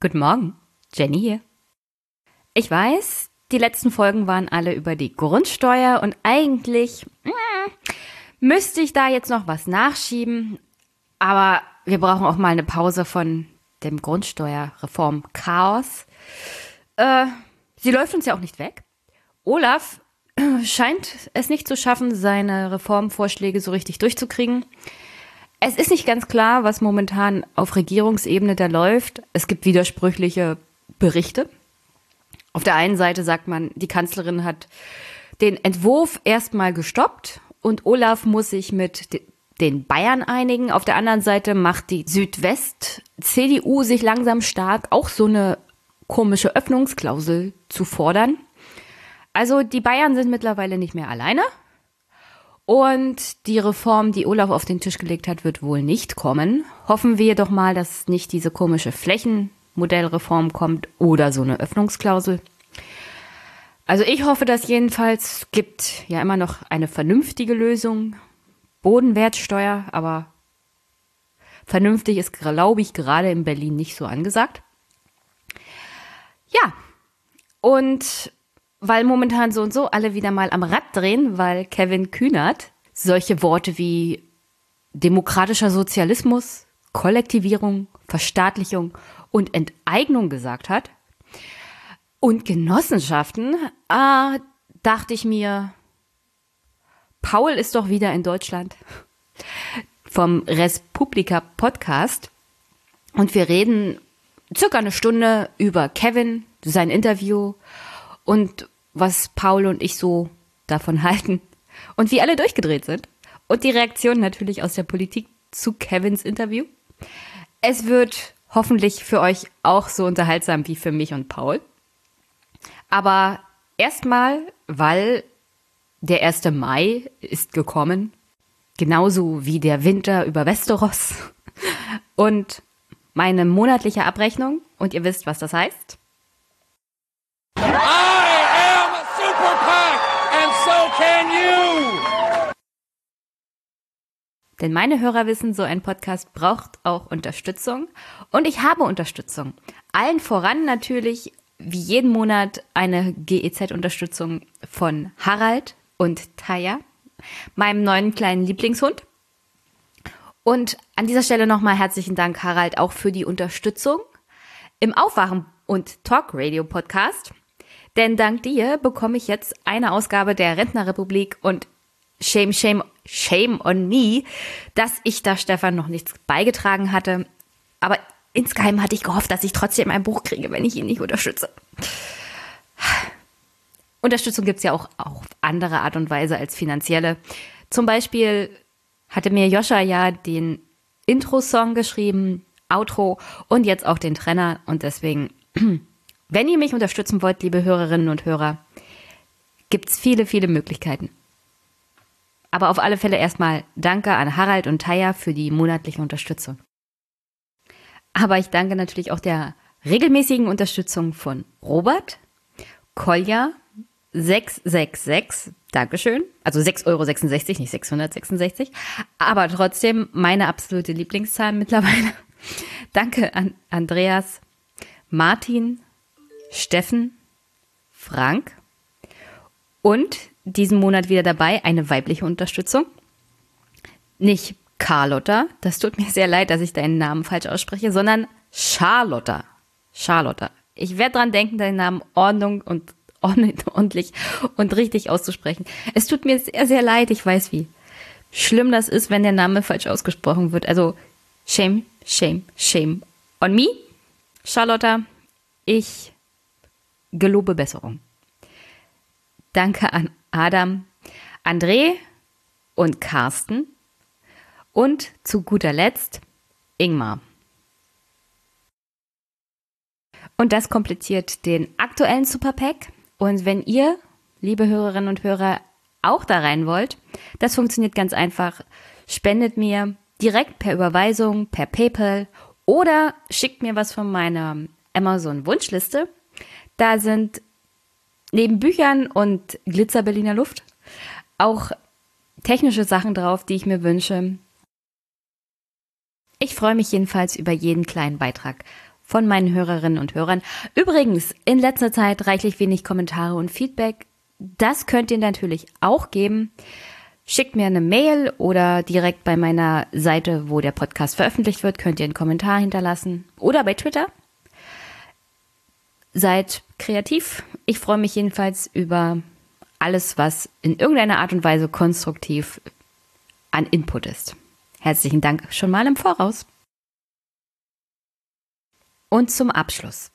Guten Morgen, Jenny hier. Ich weiß, die letzten Folgen waren alle über die Grundsteuer und eigentlich äh, müsste ich da jetzt noch was nachschieben, aber wir brauchen auch mal eine Pause von dem Grundsteuerreform-Chaos. Äh, sie läuft uns ja auch nicht weg. Olaf scheint es nicht zu schaffen, seine Reformvorschläge so richtig durchzukriegen. Es ist nicht ganz klar, was momentan auf Regierungsebene da läuft. Es gibt widersprüchliche Berichte. Auf der einen Seite sagt man, die Kanzlerin hat den Entwurf erstmal gestoppt und Olaf muss sich mit den Bayern einigen. Auf der anderen Seite macht die Südwest-CDU sich langsam stark, auch so eine komische Öffnungsklausel zu fordern. Also die Bayern sind mittlerweile nicht mehr alleine. Und die Reform, die Olaf auf den Tisch gelegt hat, wird wohl nicht kommen. Hoffen wir doch mal, dass nicht diese komische Flächenmodellreform kommt oder so eine Öffnungsklausel. Also ich hoffe dass jedenfalls. Gibt ja immer noch eine vernünftige Lösung. Bodenwertsteuer, aber vernünftig ist, glaube ich, gerade in Berlin nicht so angesagt. Ja, und weil momentan so und so alle wieder mal am Rad drehen, weil Kevin Kühnert solche Worte wie demokratischer Sozialismus, Kollektivierung, Verstaatlichung und Enteignung gesagt hat. Und Genossenschaften, ah, dachte ich mir, Paul ist doch wieder in Deutschland vom Respublika Podcast. Und wir reden circa eine Stunde über Kevin, sein Interview und was Paul und ich so davon halten und wie alle durchgedreht sind und die Reaktion natürlich aus der Politik zu Kevins Interview. Es wird hoffentlich für euch auch so unterhaltsam wie für mich und Paul. Aber erstmal, weil der 1. Mai ist gekommen, genauso wie der Winter über Westeros und meine monatliche Abrechnung und ihr wisst, was das heißt. Denn meine Hörer wissen, so ein Podcast braucht auch Unterstützung. Und ich habe Unterstützung. Allen voran natürlich, wie jeden Monat, eine GEZ-Unterstützung von Harald und Taya, meinem neuen kleinen Lieblingshund. Und an dieser Stelle nochmal herzlichen Dank, Harald, auch für die Unterstützung im Aufwachen und Talk Radio Podcast. Denn dank dir bekomme ich jetzt eine Ausgabe der Rentnerrepublik und shame, shame, shame on me, dass ich da Stefan noch nichts beigetragen hatte. Aber insgeheim hatte ich gehofft, dass ich trotzdem ein Buch kriege, wenn ich ihn nicht unterstütze. Unterstützung gibt es ja auch auf andere Art und Weise als finanzielle. Zum Beispiel hatte mir Joscha ja den Intro-Song geschrieben, Outro und jetzt auch den Trenner. Und deswegen, wenn ihr mich unterstützen wollt, liebe Hörerinnen und Hörer, gibt es viele, viele Möglichkeiten. Aber auf alle Fälle erstmal danke an Harald und Taya für die monatliche Unterstützung. Aber ich danke natürlich auch der regelmäßigen Unterstützung von Robert, Kolja, 666, Dankeschön. Also 6,66 Euro, nicht 666. Aber trotzdem meine absolute Lieblingszahl mittlerweile. Danke an Andreas, Martin, Steffen, Frank und diesen Monat wieder dabei eine weibliche Unterstützung. Nicht Carlotta, das tut mir sehr leid, dass ich deinen Namen falsch ausspreche, sondern Charlotta. Charlotta. Ich werde dran denken, deinen Namen Ordnung und ordentlich und richtig auszusprechen. Es tut mir sehr, sehr leid, ich weiß wie schlimm das ist, wenn der Name falsch ausgesprochen wird. Also shame, shame, shame on me. Charlotta, ich gelobe Besserung. Danke an Adam, André und Carsten und zu guter Letzt Ingmar. Und das kompliziert den aktuellen Superpack. Und wenn ihr, liebe Hörerinnen und Hörer, auch da rein wollt, das funktioniert ganz einfach. Spendet mir direkt per Überweisung, per PayPal oder schickt mir was von meiner Amazon Wunschliste. Da sind neben Büchern und Glitzer Berliner Luft auch technische Sachen drauf, die ich mir wünsche. Ich freue mich jedenfalls über jeden kleinen Beitrag von meinen Hörerinnen und Hörern. Übrigens, in letzter Zeit reichlich wenig Kommentare und Feedback. Das könnt ihr natürlich auch geben. Schickt mir eine Mail oder direkt bei meiner Seite, wo der Podcast veröffentlicht wird, könnt ihr einen Kommentar hinterlassen. Oder bei Twitter. Seid kreativ. Ich freue mich jedenfalls über alles, was in irgendeiner Art und Weise konstruktiv an Input ist. Herzlichen Dank schon mal im Voraus. Und zum Abschluss.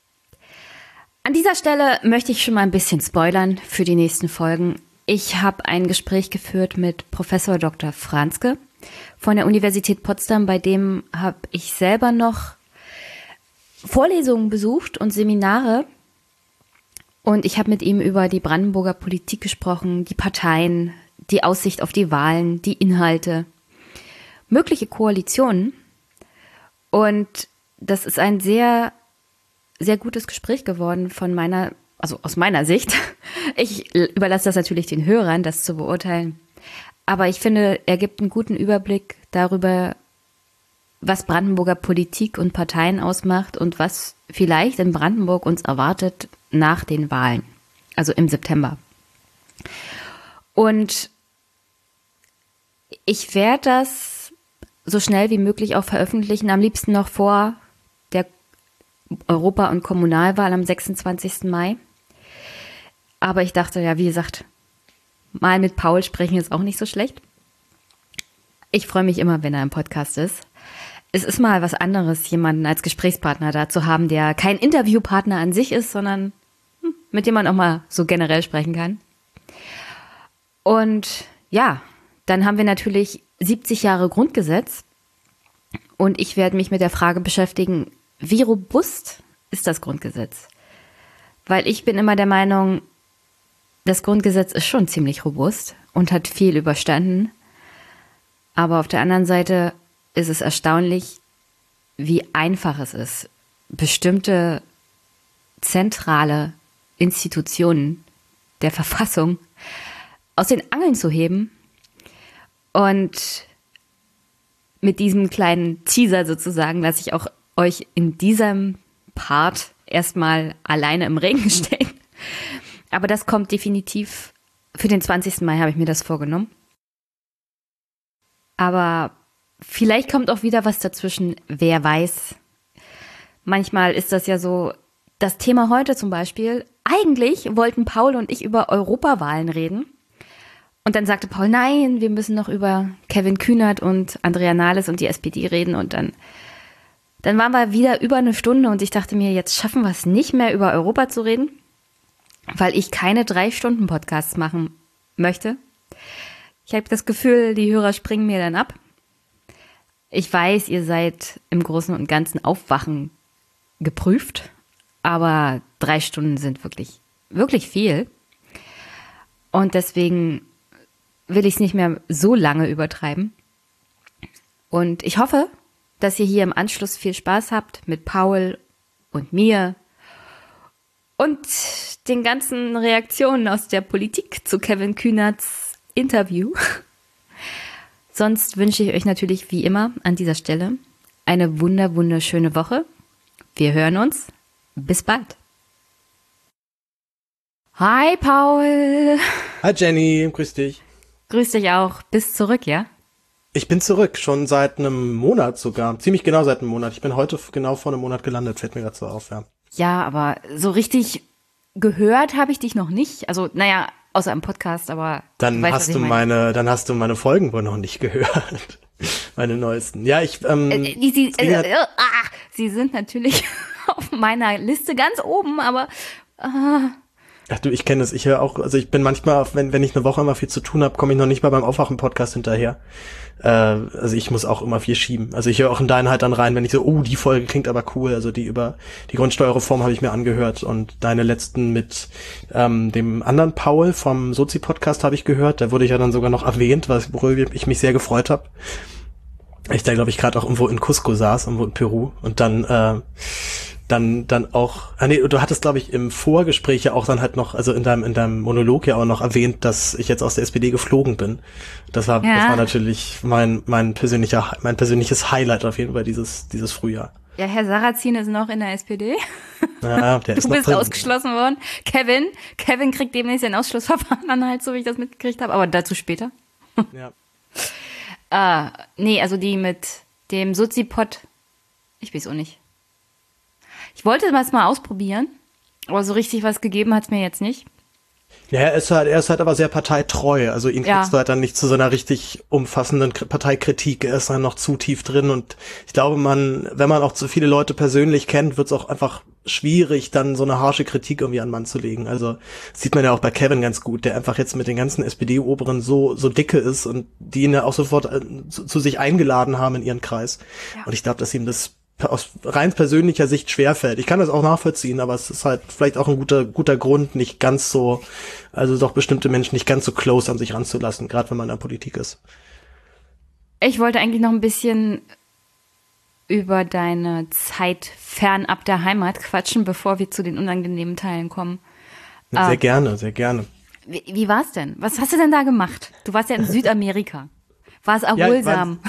An dieser Stelle möchte ich schon mal ein bisschen spoilern für die nächsten Folgen. Ich habe ein Gespräch geführt mit Professor Dr. Franzke von der Universität Potsdam, bei dem habe ich selber noch Vorlesungen besucht und Seminare. Und ich habe mit ihm über die Brandenburger Politik gesprochen, die Parteien, die Aussicht auf die Wahlen, die Inhalte, mögliche Koalitionen. Und das ist ein sehr, sehr gutes Gespräch geworden von meiner, also aus meiner Sicht. Ich überlasse das natürlich den Hörern, das zu beurteilen. Aber ich finde, er gibt einen guten Überblick darüber, was Brandenburger Politik und Parteien ausmacht und was vielleicht in Brandenburg uns erwartet nach den Wahlen, also im September. Und ich werde das so schnell wie möglich auch veröffentlichen, am liebsten noch vor der Europa- und Kommunalwahl am 26. Mai. Aber ich dachte, ja, wie gesagt, mal mit Paul sprechen ist auch nicht so schlecht. Ich freue mich immer, wenn er im Podcast ist. Es ist mal was anderes, jemanden als Gesprächspartner da zu haben, der kein Interviewpartner an sich ist, sondern mit dem man auch mal so generell sprechen kann. Und ja, dann haben wir natürlich 70 Jahre Grundgesetz. Und ich werde mich mit der Frage beschäftigen, wie robust ist das Grundgesetz? Weil ich bin immer der Meinung, das Grundgesetz ist schon ziemlich robust und hat viel überstanden. Aber auf der anderen Seite ist es erstaunlich, wie einfach es ist, bestimmte zentrale Institutionen der Verfassung aus den Angeln zu heben und mit diesem kleinen Teaser sozusagen lasse ich auch euch in diesem Part erstmal alleine im Regen stehen. Aber das kommt definitiv für den 20. Mai habe ich mir das vorgenommen. Aber vielleicht kommt auch wieder was dazwischen, wer weiß. Manchmal ist das ja so, das Thema heute zum Beispiel, eigentlich wollten Paul und ich über Europawahlen reden. Und dann sagte Paul, nein, wir müssen noch über Kevin Kühnert und Andrea Nahles und die SPD reden. Und dann, dann waren wir wieder über eine Stunde und ich dachte mir, jetzt schaffen wir es nicht mehr über Europa zu reden, weil ich keine drei Stunden Podcasts machen möchte. Ich habe das Gefühl, die Hörer springen mir dann ab. Ich weiß, ihr seid im Großen und Ganzen Aufwachen geprüft, aber drei Stunden sind wirklich, wirklich viel. Und deswegen will ich es nicht mehr so lange übertreiben. Und ich hoffe, dass ihr hier im Anschluss viel Spaß habt mit Paul und mir und den ganzen Reaktionen aus der Politik zu Kevin Kühnerts Interview. Sonst wünsche ich euch natürlich wie immer an dieser Stelle eine wunder wunderschöne Woche. Wir hören uns. Bis bald. Hi Paul. Hi Jenny, grüß dich. Grüß dich auch. Bist zurück, ja? Ich bin zurück, schon seit einem Monat sogar. Ziemlich genau seit einem Monat. Ich bin heute genau vor einem Monat gelandet, fällt mir gerade so auf, ja. Ja, aber so richtig gehört habe ich dich noch nicht. Also, naja, außer im Podcast, aber. Dann weißt, hast du meine. meine, dann hast du meine Folgen wohl noch nicht gehört. meine neuesten. Ja, ich, ähm, äh, die, sie, äh, äh, ah, sie sind natürlich auf meiner Liste ganz oben, aber, äh, Ach du, ich kenne es. Ich höre auch, also ich bin manchmal, wenn, wenn ich eine Woche immer viel zu tun habe, komme ich noch nicht mal beim Aufwachen-Podcast hinterher. Äh, also ich muss auch immer viel schieben. Also ich höre auch in deinen halt dann rein, wenn ich so, oh, die Folge klingt aber cool. Also die über die Grundsteuerreform habe ich mir angehört und deine letzten mit ähm, dem anderen Paul vom Sozi-Podcast habe ich gehört. Da wurde ich ja dann sogar noch erwähnt, was, worüber ich mich sehr gefreut habe. Ich da, glaube ich, gerade auch irgendwo in Cusco saß, irgendwo in Peru. Und dann äh, dann dann auch, ah nee, du hattest glaube ich im Vorgespräch ja auch dann halt noch, also in deinem in deinem Monolog ja auch noch erwähnt, dass ich jetzt aus der SPD geflogen bin. Das war ja. das war natürlich mein mein persönlicher mein persönliches Highlight auf jeden Fall dieses dieses Frühjahr. Ja, Herr Sarrazin ist noch in der SPD. Ja, der ist du noch bist drin. ausgeschlossen worden. Kevin, Kevin kriegt demnächst ein Ausschlussverfahren an halt, so wie ich das mitgekriegt habe, aber dazu später. Ja. Ah, nee, also die mit dem Suzipod, ich weiß auch nicht. Ich wollte das mal ausprobieren, aber so richtig was gegeben hat's mir jetzt nicht. Ja, er ist halt, er ist halt aber sehr parteitreu. Also ihn Ja. kriegst du halt dann nicht zu so einer richtig umfassenden Parteikritik. Er ist dann noch zu tief drin und ich glaube, man, wenn man auch zu viele Leute persönlich kennt, wird es auch einfach schwierig, dann so eine harsche Kritik irgendwie an den Mann zu legen. Also sieht man ja auch bei Kevin ganz gut, der einfach jetzt mit den ganzen SPD-Oberen so, so dicke ist und die ihn ja auch sofort äh, zu, zu sich eingeladen haben in ihren Kreis. Ja. Und ich glaube, dass ihm das aus rein persönlicher Sicht schwerfällt. Ich kann das auch nachvollziehen, aber es ist halt vielleicht auch ein guter, guter Grund, nicht ganz so, also doch bestimmte Menschen nicht ganz so close an sich ranzulassen, gerade wenn man in der Politik ist. Ich wollte eigentlich noch ein bisschen über deine Zeit fernab der Heimat quatschen, bevor wir zu den unangenehmen Teilen kommen. Sehr gerne, sehr gerne. Wie, wie war's denn? Was hast du denn da gemacht? Du warst ja in Südamerika. War es erholsam?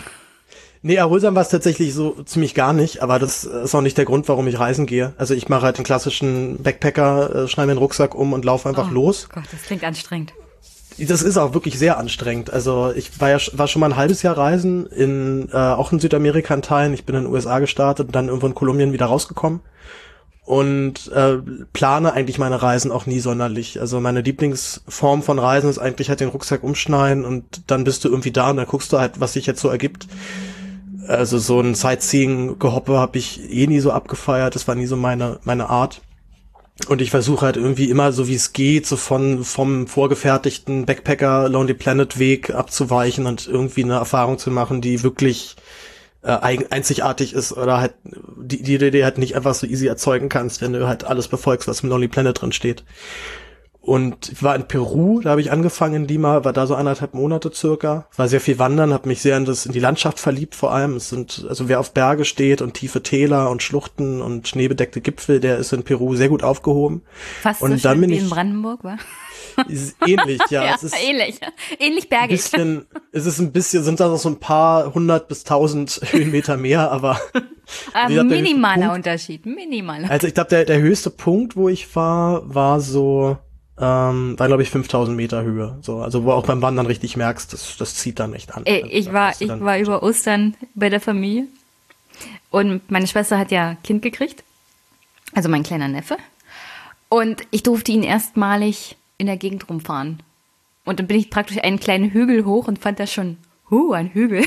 Nee, erholsam war es tatsächlich so ziemlich gar nicht, aber das ist auch nicht der Grund, warum ich reisen gehe. Also ich mache halt den klassischen Backpacker, äh, schneide mir den Rucksack um und laufe einfach Oh los. Gott, das klingt anstrengend. Das ist auch wirklich sehr anstrengend. Also ich war ja war schon mal ein halbes Jahr reisen in äh, auch in Südamerika in Teilen. Ich bin in den USA gestartet und dann irgendwo in Kolumbien wieder rausgekommen und äh, plane eigentlich meine Reisen auch nie sonderlich. Also meine Lieblingsform von Reisen ist eigentlich halt den Rucksack umschneiden und dann bist du irgendwie da und dann guckst du halt, was sich jetzt so ergibt. Also so ein Sightseeing-Gehoppe habe ich eh nie so abgefeiert. Das war nie so meine meine Art. Und ich versuche halt irgendwie immer, so wie es geht, so von vom vorgefertigten Backpacker Lonely Planet Weg abzuweichen und irgendwie eine Erfahrung zu machen, die wirklich äh, einzigartig ist oder halt die, die dir halt nicht einfach so easy erzeugen kannst, wenn du halt alles befolgst, was im Lonely Planet drin steht. Und ich war in Peru, da habe ich angefangen in Lima, war da so anderthalb Monate circa, war sehr viel wandern, habe mich sehr in das in die Landschaft verliebt vor allem. Es sind also wer auf Berge steht und tiefe Täler und Schluchten und schneebedeckte Gipfel, der ist in Peru sehr gut aufgehoben. Fast Und so dann bin wie ich- in Brandenburg, war? Ähnlich, ja. Ja, es ist ähnlich. Ähnlich bergig. bisschen, es ist ein bisschen, sind da noch so ein paar hundert bis tausend Höhenmeter mehr, aber Ah, wie gesagt, der minimaler Punkt- Unterschied. Minimaler. Also ich glaube, der, der höchste Punkt, wo ich war, war so, ähm, war glaube ich 5000 Meter Höhe. So, also wo auch beim Wandern richtig merkst, das, das zieht dann echt an. Ey, ich da war, ich dann- war über Ostern bei der Familie und meine Schwester hat ja Kind gekriegt, also mein kleiner Neffe. Und ich durfte ihn erstmalig in der Gegend rumfahren. Und dann bin ich praktisch einen kleinen Hügel hoch und fand das schon, huh, ein Hügel.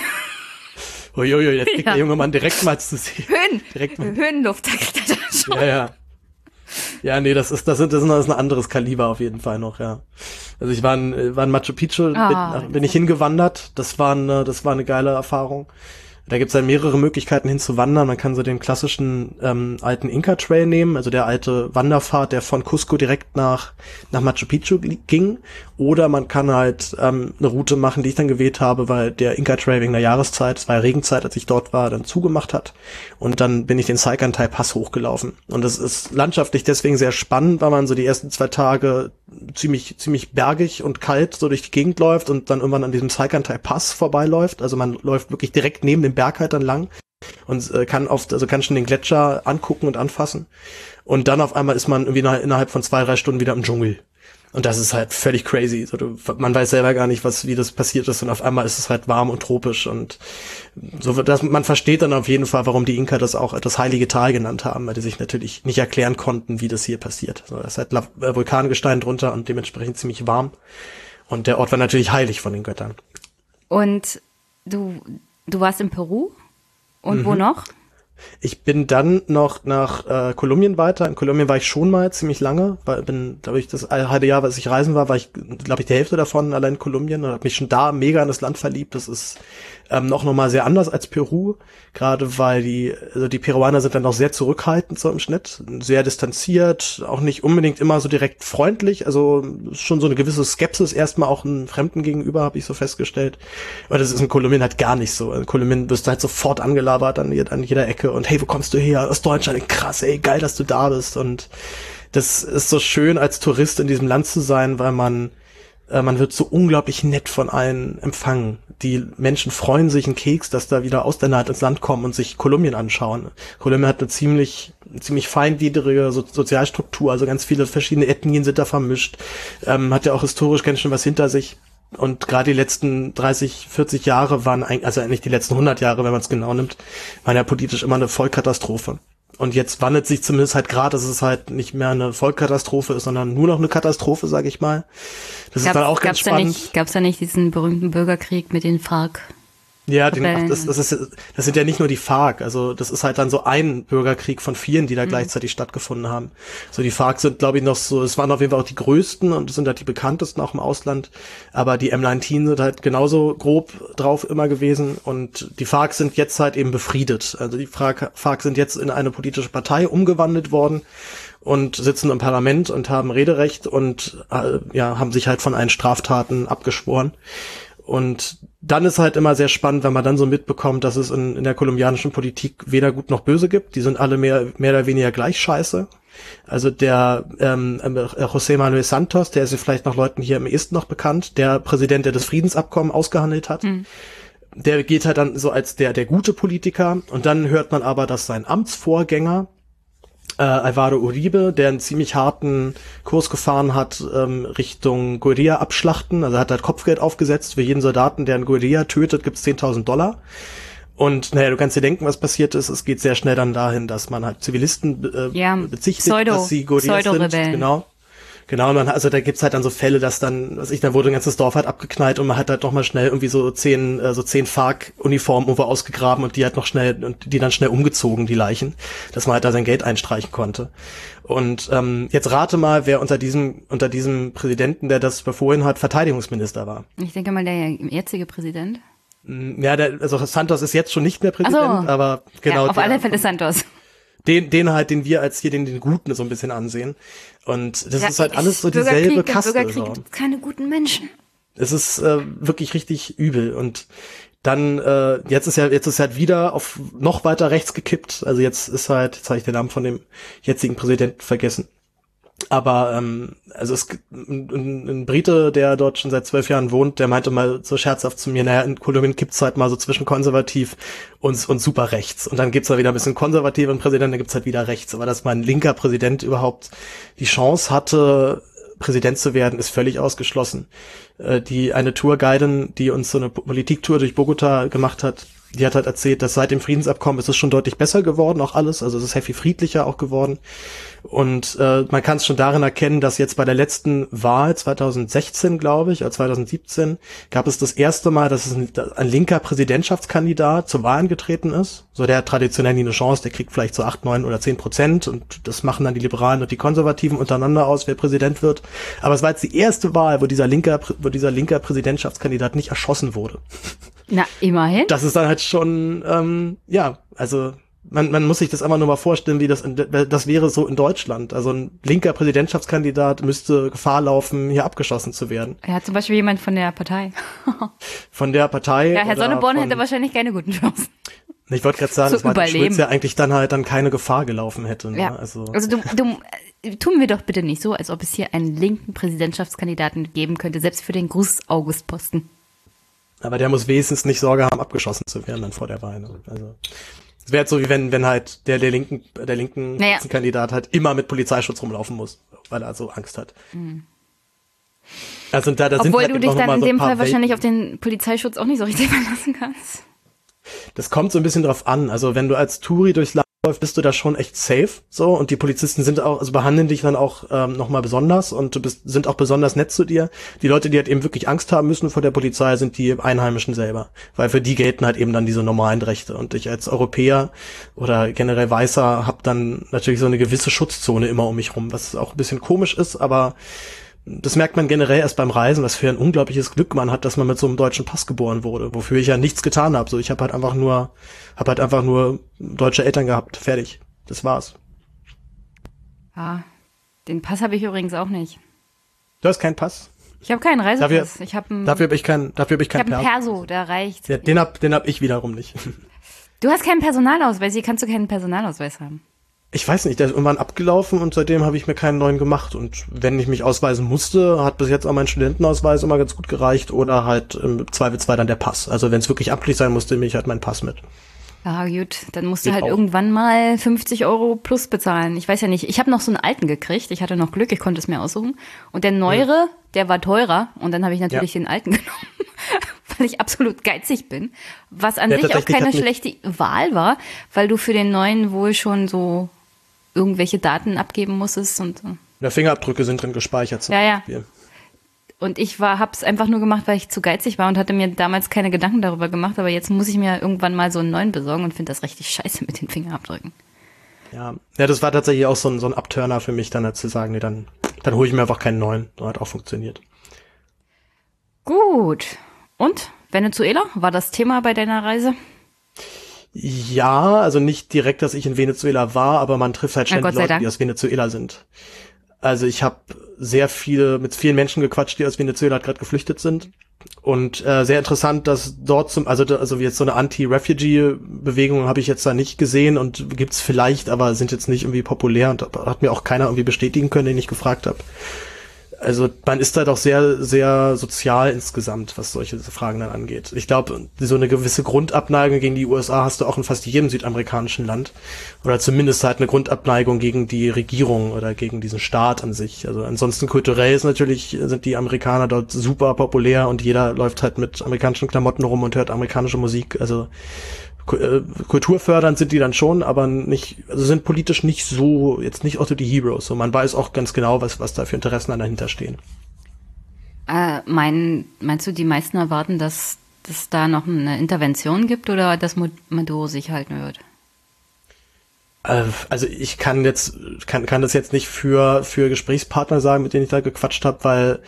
Uiuiui, jetzt kriegt Ja. der junge Mann direkt mal zu sehen. Höhen, Direkt mal. Höhenluft, da kriegt er das schon. Ja, ja. Ja, nee, das ist, das ist, das ist ein anderes Kaliber auf jeden Fall noch, ja. Also ich war in, war in Machu Picchu, Ah, bin, bin ich hingewandert. Das war eine, das war eine geile Erfahrung. Da gibt's dann mehrere Möglichkeiten hinzuwandern. Man kann so den klassischen ähm, alten Inka-Trail nehmen, also der alte Wanderpfad, der von Cusco direkt nach, nach Machu Picchu ging. Oder man kann halt ähm, eine Route machen, die ich dann gewählt habe, weil der Inka-Trail wegen der Jahreszeit, es war ja Regenzeit, als ich dort war, dann zugemacht hat. Und dann bin ich den Saikantai Pass hochgelaufen. Und das ist landschaftlich deswegen sehr spannend, weil man so die ersten zwei Tage ziemlich, ziemlich bergig und kalt so durch die Gegend läuft und dann irgendwann an diesem Saikantai Pass vorbeiläuft. Also man läuft wirklich direkt neben dem Berg halt dann lang und äh, kann oft, also kann schon den Gletscher angucken und anfassen. Und dann auf einmal ist man irgendwie innerhalb von zwei, drei Stunden wieder im Dschungel. Und das ist halt völlig crazy. So, du, man weiß selber gar nicht, was, wie das passiert ist. Und auf einmal ist es halt warm und tropisch. Und so wird das, man versteht dann auf jeden Fall, warum die Inka das auch das heilige Tal genannt haben, weil die sich natürlich nicht erklären konnten, wie das hier passiert. So, das ist halt äh, Vulkangestein drunter und dementsprechend ziemlich warm. Und der Ort war natürlich heilig von den Göttern. Und du, du warst in Peru? Und Mhm. wo noch? Ich bin dann noch nach äh, Kolumbien weiter. In Kolumbien war ich schon mal ziemlich lange. War, bin, ich, das halbe Jahr, was ich reisen war, war ich, glaube ich, die Hälfte davon allein in Kolumbien und habe mich schon da mega in das Land verliebt. Das ist ähm, noch nochmal sehr anders als Peru, gerade weil die, also die Peruaner sind dann noch sehr zurückhaltend so im Schnitt, sehr distanziert, auch nicht unbedingt immer so direkt freundlich. Also schon so eine gewisse Skepsis erstmal auch einem Fremden gegenüber, habe ich so festgestellt. Aber das ist in Kolumbien halt gar nicht so. In Kolumbien wirst du halt sofort angelabert an, an jeder Ecke und hey, wo kommst du her? Aus Deutschland, krass, ey, geil, dass du da bist. Und das ist so schön als Tourist in diesem Land zu sein, weil man Äh, man wird so unglaublich nett von allen empfangen. Die Menschen freuen sich einen Keks, dass da wieder Ausländer halt ins Land kommen und sich Kolumbien anschauen. Kolumbien hat eine ziemlich, ziemlich feingliedrige so Sozialstruktur, also ganz viele verschiedene Ethnien sind da vermischt. Ähm, hat ja auch historisch ganz schön was hinter sich. Und gerade die letzten 30, 40 Jahre waren, eigentlich, also nicht die letzten 100 Jahre, wenn man es genau nimmt, waren ja politisch immer eine Vollkatastrophe. Und jetzt wandelt sich zumindest halt gerade, dass es halt nicht mehr eine Vollkatastrophe ist, sondern nur noch eine Katastrophe, sage ich mal. Das gab's, ist dann auch ganz spannend. Gab es da nicht diesen berühmten Bürgerkrieg mit den FARC? Ja, den, ach, das, das, ist, das sind ja nicht nur die FARC, also das ist halt dann so ein Bürgerkrieg von vielen, die da mhm. gleichzeitig stattgefunden haben. So die FARC sind, glaube ich, noch so, es waren auf jeden Fall auch die größten und sind halt die bekanntesten auch im Ausland, aber die M19 sind halt genauso grob drauf immer gewesen und die FARC sind jetzt halt eben befriedet. Also die FARC, FARC sind jetzt in eine politische Partei umgewandelt worden und sitzen im Parlament und haben Rederecht und äh, ja, haben sich halt von allen Straftaten abgeschworen. Und dann ist halt immer sehr spannend, wenn man dann so mitbekommt, dass es in, in der kolumbianischen Politik weder gut noch böse gibt. Die sind alle mehr, mehr oder weniger gleich scheiße. Also der ähm, äh, José Manuel Santos, der ist vielleicht noch Leuten hier im Esten noch bekannt, der Präsident, der das Friedensabkommen ausgehandelt hat. Mhm. Der geht halt dann so als der, der gute Politiker. Und dann hört man aber, dass sein Amtsvorgänger, äh, Alvaro Uribe, der einen ziemlich harten Kurs gefahren hat ähm, Richtung Guerilla abschlachten. Also hat halt Kopfgeld aufgesetzt. Für jeden Soldaten, der einen Guerilla tötet, gibt's 10.000 Dollar. Und naja, du kannst dir denken, was passiert ist. Es geht sehr schnell dann dahin, dass man halt Zivilisten äh, ja, bezichtigt, Pseudo, dass sie Guerillas sind. Genau. Genau, man, also da gibt's halt dann so Fälle, dass dann, was ich, dann wurde ein ganzes Dorf halt abgeknallt und man hat halt doch mal schnell irgendwie so zehn, äh, so zehn FARC-Uniformen irgendwo ausgegraben und die halt noch schnell, und die dann schnell umgezogen, die Leichen, dass man halt da sein Geld einstreichen konnte. Und ähm, jetzt rate mal, wer unter diesem, unter diesem Präsidenten, der das befohlen hat, Verteidigungsminister war. Ich denke mal, der jetzige Präsident. Mm, ja, der, also Santos ist jetzt schon nicht mehr Präsident, so. aber genau. Ja, auf alle Fälle Santos den, den halt, den wir als hier den, den Guten so ein bisschen ansehen. Und das ja, ist halt alles so dieselbe Kaste. Bürgerkrieg so. keine guten Menschen. Es ist äh, wirklich richtig übel und dann äh, jetzt ist ja jetzt ist halt wieder auf noch weiter rechts gekippt. Also jetzt ist halt jetzt habe ich den Namen von dem jetzigen Präsidenten vergessen. Aber ähm, also es ein, ein Brite, der dort schon seit zwölf Jahren wohnt, der meinte mal so scherzhaft zu mir, naja, in Kolumbien gibt's halt mal so zwischen konservativ und, und super rechts. Und dann gibt's da wieder ein bisschen konservativen Präsidenten, dann gibt's halt wieder rechts. Aber dass mein linker Präsident überhaupt die Chance hatte, Präsident zu werden, ist völlig ausgeschlossen. Äh, die eine Tourguidin, die uns so eine Politiktour durch Bogota gemacht hat, die hat halt erzählt, dass seit dem Friedensabkommen ist es schon deutlich besser geworden, auch alles. Also es ist sehr viel friedlicher auch geworden. Und äh, man kann es schon darin erkennen, dass jetzt bei der letzten Wahl 2016, glaube ich, oder 2017, gab es das erste Mal, dass ein, ein linker Präsidentschaftskandidat zur Wahl getreten ist. So der hat traditionell nie eine Chance, der kriegt vielleicht so acht, neun oder zehn Prozent und das machen dann die Liberalen und die Konservativen untereinander aus, wer Präsident wird. Aber es war jetzt die erste Wahl, wo dieser linker, wo dieser linker Präsidentschaftskandidat nicht erschossen wurde. Na, immerhin. Das ist dann halt schon, ähm, ja, also man, man muss sich das einfach nur mal vorstellen, wie das in, das wäre so in Deutschland. Also ein linker Präsidentschaftskandidat müsste Gefahr laufen, hier abgeschossen zu werden. Ja, zum Beispiel jemand von der Partei. von der Partei. Ja, Herr Sonneborn von, hätte wahrscheinlich keine guten Chancen. Ich wollte gerade sagen, dass Schulz ja eigentlich dann halt dann keine Gefahr gelaufen hätte. Ne? Ja. Also, also du, du, äh, tun wir doch bitte nicht so, als ob es hier einen linken Präsidentschaftskandidaten geben könnte, selbst für den Gruß-August-Posten. Aber der muss wenigstens nicht Sorge haben, abgeschossen zu werden dann vor der Wahl. Ne? Also es wäre so wie wenn wenn halt der der linken der linken naja. Kandidat halt immer mit Polizeischutz rumlaufen muss, weil er so Angst hat. Mhm. Also da, da Obwohl sind halt du dich dann in so dem Fall Welten. wahrscheinlich auf den Polizeischutz auch nicht so richtig verlassen kannst. Das kommt so ein bisschen drauf an. Also wenn du als Touri durchs Land läuft, bist du da schon echt safe. So und die Polizisten sind auch, also behandeln dich dann auch ähm, nochmal besonders und du bist, sind auch besonders nett zu dir. Die Leute, die halt eben wirklich Angst haben müssen vor der Polizei, sind die Einheimischen selber, weil für die gelten halt eben dann diese normalen Rechte. Und ich als Europäer oder generell Weißer habe dann natürlich so eine gewisse Schutzzone immer um mich rum, was auch ein bisschen komisch ist, aber das merkt man generell erst beim Reisen, was für ein unglaubliches Glück man hat, dass man mit so einem deutschen Pass geboren wurde, wofür ich ja nichts getan habe. So, ich habe halt einfach nur, habe halt einfach nur deutsche Eltern gehabt. Fertig. Das war's. Ah, den Pass habe ich übrigens auch nicht. Du hast keinen Pass? Ich habe keinen Reisepass. Dafür, ich hab dafür habe ich keinen, dafür habe ich keinen ich hab Perso. Perso, da reicht. Ja, den hab, den hab ich wiederum nicht. Du hast keinen Personalausweis, hier kannst du keinen Personalausweis haben. Ich weiß nicht, der ist irgendwann abgelaufen und seitdem habe ich mir keinen neuen gemacht. Und wenn ich mich ausweisen musste, hat bis jetzt auch mein Studentenausweis immer ganz gut gereicht oder halt im Zweifelsfall dann der Pass. Also wenn es wirklich amtlich sein musste, nehme ich halt meinen Pass mit. Ja, gut, dann musst du halt auch. irgendwann mal 50 Euro plus bezahlen. Ich weiß ja nicht, ich habe noch so einen alten gekriegt. Ich hatte noch Glück, ich konnte es mir aussuchen. Und der neuere, ja. der war teurer. Und dann habe ich natürlich ja. den alten genommen, weil ich absolut geizig bin. Was an ja, sich auch keine schlechte Wahl war, weil du für den neuen wohl schon so irgendwelche Daten abgeben musstest und so. Ja, Fingerabdrücke sind drin gespeichert. ja, ja. Beispiel. Und ich war, hab's einfach nur gemacht, weil ich zu geizig war und hatte mir damals keine Gedanken darüber gemacht. Aber jetzt muss ich mir irgendwann mal so einen neuen besorgen und finde das richtig scheiße mit den Fingerabdrücken. Ja, ja, das war tatsächlich auch so ein, so ein Abturner für mich, dann halt zu sagen, nee, dann, dann hole ich mir einfach keinen neuen. Das hat auch funktioniert. Gut. Und Venezuela, war das Thema bei deiner Reise? Ja, also nicht direkt, dass ich in Venezuela war, aber man trifft halt ständig Leute, Dank. die aus Venezuela sind. Also ich habe sehr viele mit vielen Menschen gequatscht, die aus Venezuela gerade geflüchtet sind. Und äh, sehr interessant, dass dort zum, also also jetzt so eine Anti-Refugee-Bewegung habe ich jetzt da nicht gesehen und gibt's vielleicht, aber sind jetzt nicht irgendwie populär und hat mir auch keiner irgendwie bestätigen können, den ich gefragt habe also man ist da doch sehr, sehr sozial insgesamt, was solche Fragen dann angeht. Ich glaube, so eine gewisse Grundabneigung gegen die USA hast du auch in fast jedem südamerikanischen Land. Oder zumindest halt eine Grundabneigung gegen die Regierung oder gegen diesen Staat an sich. Also ansonsten kulturell ist natürlich, sind die Amerikaner dort super populär und jeder läuft halt mit amerikanischen Klamotten rum und hört amerikanische Musik. Also kulturfördernd sind die dann schon, aber nicht, also sind politisch nicht so, jetzt nicht auch so die Heroes. So, man weiß auch ganz genau, was, was da für Interessen dann dahinter stehen. Äh, mein, meinst du, die meisten erwarten, dass es da noch eine Intervention gibt oder dass Maduro sich halten wird? Äh, also ich kann jetzt kann kann das jetzt nicht für für Gesprächspartner sagen, mit denen ich da gequatscht habe, weil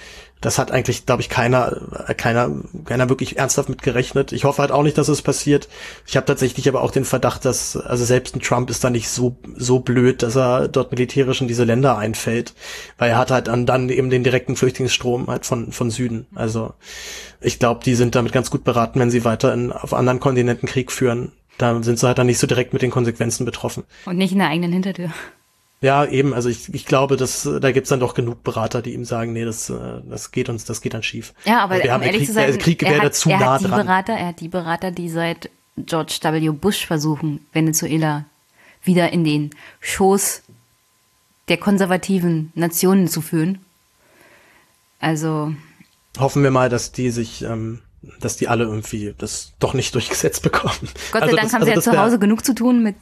das hat eigentlich, glaube ich, keiner, keiner, keiner wirklich ernsthaft mit gerechnet. Ich hoffe halt auch nicht, dass es passiert. Ich habe tatsächlich aber auch den Verdacht, dass, also selbst ein Trump ist da nicht so, so blöd, dass er dort militärisch in diese Länder einfällt. Weil er hat halt dann, dann eben den direkten Flüchtlingsstrom halt von, von Süden. Also, ich glaube, die sind damit ganz gut beraten, wenn sie weiter in, auf anderen Kontinenten Krieg führen. Da sind sie halt dann nicht so direkt mit den Konsequenzen betroffen. Und nicht in der eigenen Hintertür. Ja, eben, also ich, ich glaube, dass da gibt's dann doch genug Berater, die ihm sagen, nee, das, äh, das geht uns, das geht dann schief. Ja, aber wir haben ehrlich Krieg, zu sein, der Krieg er hat, zu er nah hat die dran. Berater, er hat die Berater, die seit George W. Bush versuchen, Venezuela wieder in den Schoß der konservativen Nationen zu führen. Also hoffen wir mal, dass die sich, ähm, dass die alle irgendwie das doch nicht durchgesetzt bekommen. Gott sei also Dank das, haben also sie ja zu Hause genug zu tun mit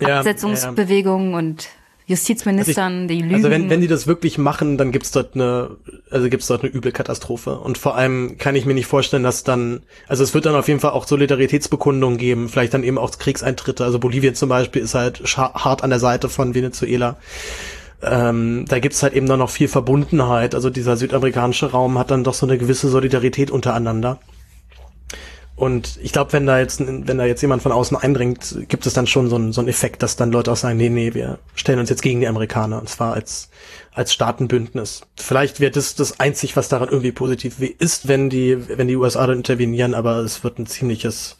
Ja, Absetzungsbewegungen und Justizministern, also die lügen. Also wenn, wenn die das wirklich machen, dann gibt's dort eine, also gibt's dort eine üble Katastrophe. Und vor allem kann ich mir nicht vorstellen, dass dann, also es wird dann auf jeden Fall auch Solidaritätsbekundungen geben, vielleicht dann eben auch Kriegseintritte. Also Bolivien zum Beispiel ist halt hart an der Seite von Venezuela. Ähm, da gibt's halt eben dann noch viel Verbundenheit. Also dieser südamerikanische Raum hat dann doch so eine gewisse Solidarität untereinander. Und ich glaube, wenn da jetzt, wenn da jetzt jemand von außen eindringt, gibt es dann schon so einen, so Effekt, dass dann Leute auch sagen, nee, nee, wir stellen uns jetzt gegen die Amerikaner, und zwar als, als Staatenbündnis. Vielleicht wird das das einzig, was daran irgendwie positiv ist, wenn die, wenn die USA dann intervenieren, aber es wird ein ziemliches,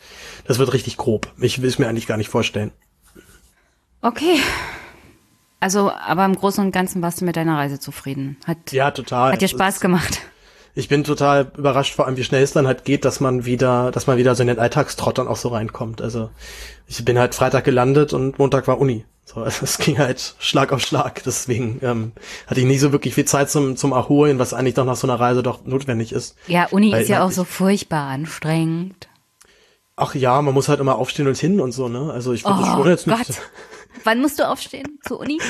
das wird richtig grob. Ich will es mir eigentlich gar nicht vorstellen. Okay. Also, aber im Großen und Ganzen warst du mit deiner Reise zufrieden. Hat, ja, total. Hat dir Spaß gemacht ich bin total überrascht, vor allem wie schnell es dann halt geht, dass man wieder, dass man wieder so in den Alltagstrott dann auch so reinkommt. Also ich bin halt Freitag gelandet und Montag war Uni. So, also es ging halt Schlag auf Schlag. Deswegen ähm, hatte ich nicht so wirklich viel Zeit zum, zum Erholen, was eigentlich doch nach so einer Reise doch notwendig ist. Ja, Uni Weil ist ja auch so furchtbar anstrengend. Ach ja, man muss halt immer aufstehen und hin und so, ne? Also ich finde oh, das schon jetzt nicht. Gott. Wann musst du aufstehen zur Uni?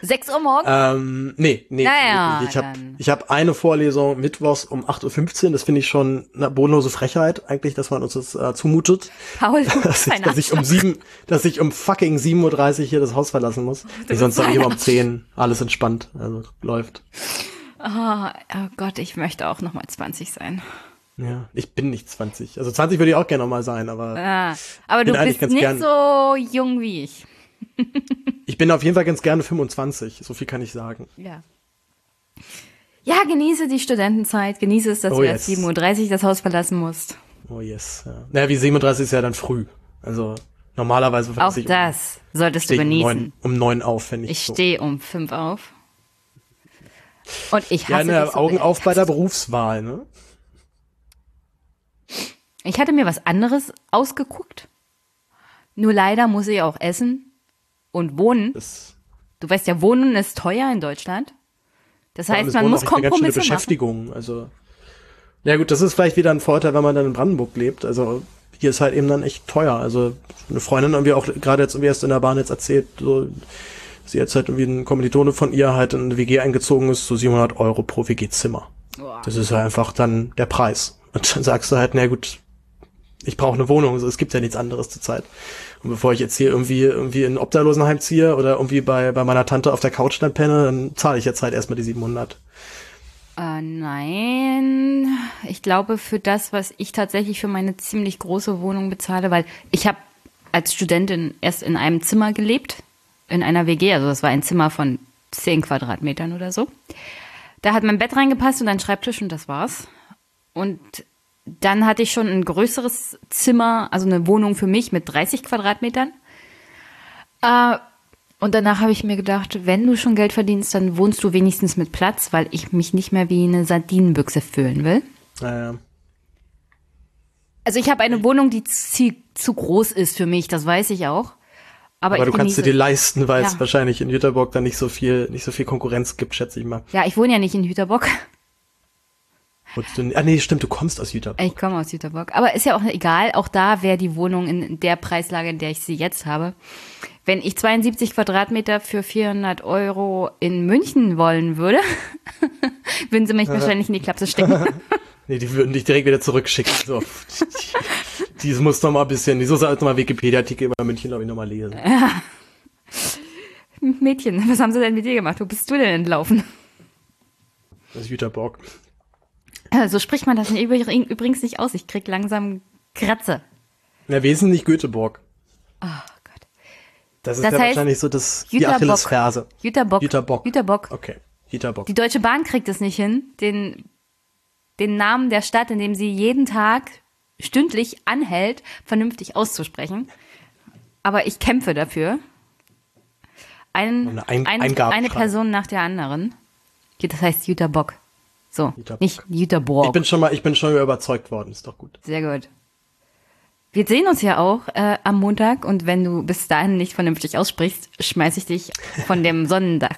Sechs Uhr morgens? Ähm, nee, nee. Naja, ich habe ich hab eine Vorlesung mittwochs um 8.15 Uhr. Das finde ich schon eine bodenlose Frechheit eigentlich, dass man uns das äh, zumutet. Paul, dass, ich, dass ich um sieben, dass ich um fucking 7.30 Uhr hier das Haus verlassen muss. Ich sonst sage ich immer um 10. Alles entspannt. Also läuft. Oh, oh Gott, ich möchte auch nochmal 20 sein. Ja, ich bin nicht 20. Also 20 würde ich auch gerne nochmal sein, aber. Ja, aber du bist nicht gern. so jung wie ich. ich bin auf jeden Fall ganz gerne 25, so viel kann ich sagen. Ja. Ja, genieße die Studentenzeit, genieße es, dass oh, du yes. erst 7.30 Uhr das Haus verlassen musst. Oh yes. Ja. Naja, wie 37 ist ja dann früh. Also Normalerweise Auch um, das solltest du genießen. Um neun, um neun auf, wenn ich. Ich so. stehe um fünf auf. Und ich hasse ja, ne, so Augen auf bei der Berufswahl, ne? Ich hatte mir was anderes ausgeguckt. Nur leider muss ich auch essen und wohnen. Das du weißt ja, Wohnen ist teuer in Deutschland. Das heißt, man muss Kompromisse eine Beschäftigung, machen. also. Ja gut, das ist vielleicht wieder ein Vorteil, wenn man dann in Brandenburg lebt. Also hier ist halt eben dann echt teuer. Also eine Freundin irgendwie auch gerade jetzt irgendwie erst in der Bahn jetzt erzählt, so, sie jetzt halt irgendwie ein Kommilitone von ihr halt in eine WG eingezogen ist, so 700 Euro pro WG-Zimmer. Das ist halt einfach dann der Preis. Und dann sagst du halt, na gut, ich brauche eine Wohnung, also es gibt ja nichts anderes zur Zeit. Und bevor ich jetzt hier irgendwie irgendwie in ein Obdachlosenheim ziehe oder irgendwie bei bei meiner Tante auf der Couch dann penne, dann zahle ich jetzt halt erstmal die 700. Äh, nein, ich glaube für das, was ich tatsächlich für meine ziemlich große Wohnung bezahle, weil ich habe als Studentin erst in einem Zimmer gelebt, in einer WG, also das war ein Zimmer von 10 Quadratmetern oder so. Da hat mein Bett reingepasst und ein Schreibtisch und das war's. Und dann hatte ich schon ein größeres Zimmer, also eine Wohnung für mich mit 30 Quadratmetern. Äh, und danach habe ich mir gedacht, wenn du schon Geld verdienst, dann wohnst du wenigstens mit Platz, weil ich mich nicht mehr wie eine Sardinenbüchse fühlen will. Naja. Also ich habe eine Wohnung, die zu, zu, groß ist für mich, das weiß ich auch. Aber, Aber du kannst sie dir leisten, weil ja. es wahrscheinlich in Jüterbock dann nicht so viel, nicht so viel Konkurrenz gibt, schätze ich mal. Ja, ich wohne ja nicht in Jüterbock. Du, ah nee, stimmt, du kommst aus Jüterbock. Ich komme aus Jüterbock. Aber ist ja auch egal, auch da wäre die Wohnung in der Preislage, in der ich sie jetzt habe. Wenn ich 72 Quadratmeter für 400 Euro in München wollen würde, würden sie mich wahrscheinlich in die Klapse stecken. nee, die würden dich direkt wieder zurückschicken. So. Dies muss noch mal ein bisschen, halt noch mal Wikipedia-Artikel über München, glaube ich, noch mal lesen. Ja. Mädchen, was haben sie denn mit dir gemacht? Wo bist du denn entlaufen? Das ist Jüterbock. So spricht man das übrigens nicht aus. Ich krieg langsam Kratze. Na, wesentlich Göteborg. Oh. Das ist das ja heißt, wahrscheinlich so das die Achillesferse. Jüterbock. Jüterbock. Jüterbock. Okay. Jüterbock. Die Deutsche Bahn kriegt es nicht hin, den, den Namen der Stadt, in dem sie jeden Tag stündlich anhält, vernünftig auszusprechen. Aber ich kämpfe dafür. Ein, ein, ein, eine Person nach der anderen. Das heißt Jüterbock. So, Jüterbock. nicht Jüterborg. Ich bin schon mal, ich bin schon überzeugt worden, ist doch gut. Sehr gut. Wir sehen uns ja auch äh, am Montag und wenn du bis dahin nicht vernünftig aussprichst, schmeiß ich dich von dem Sonnendach.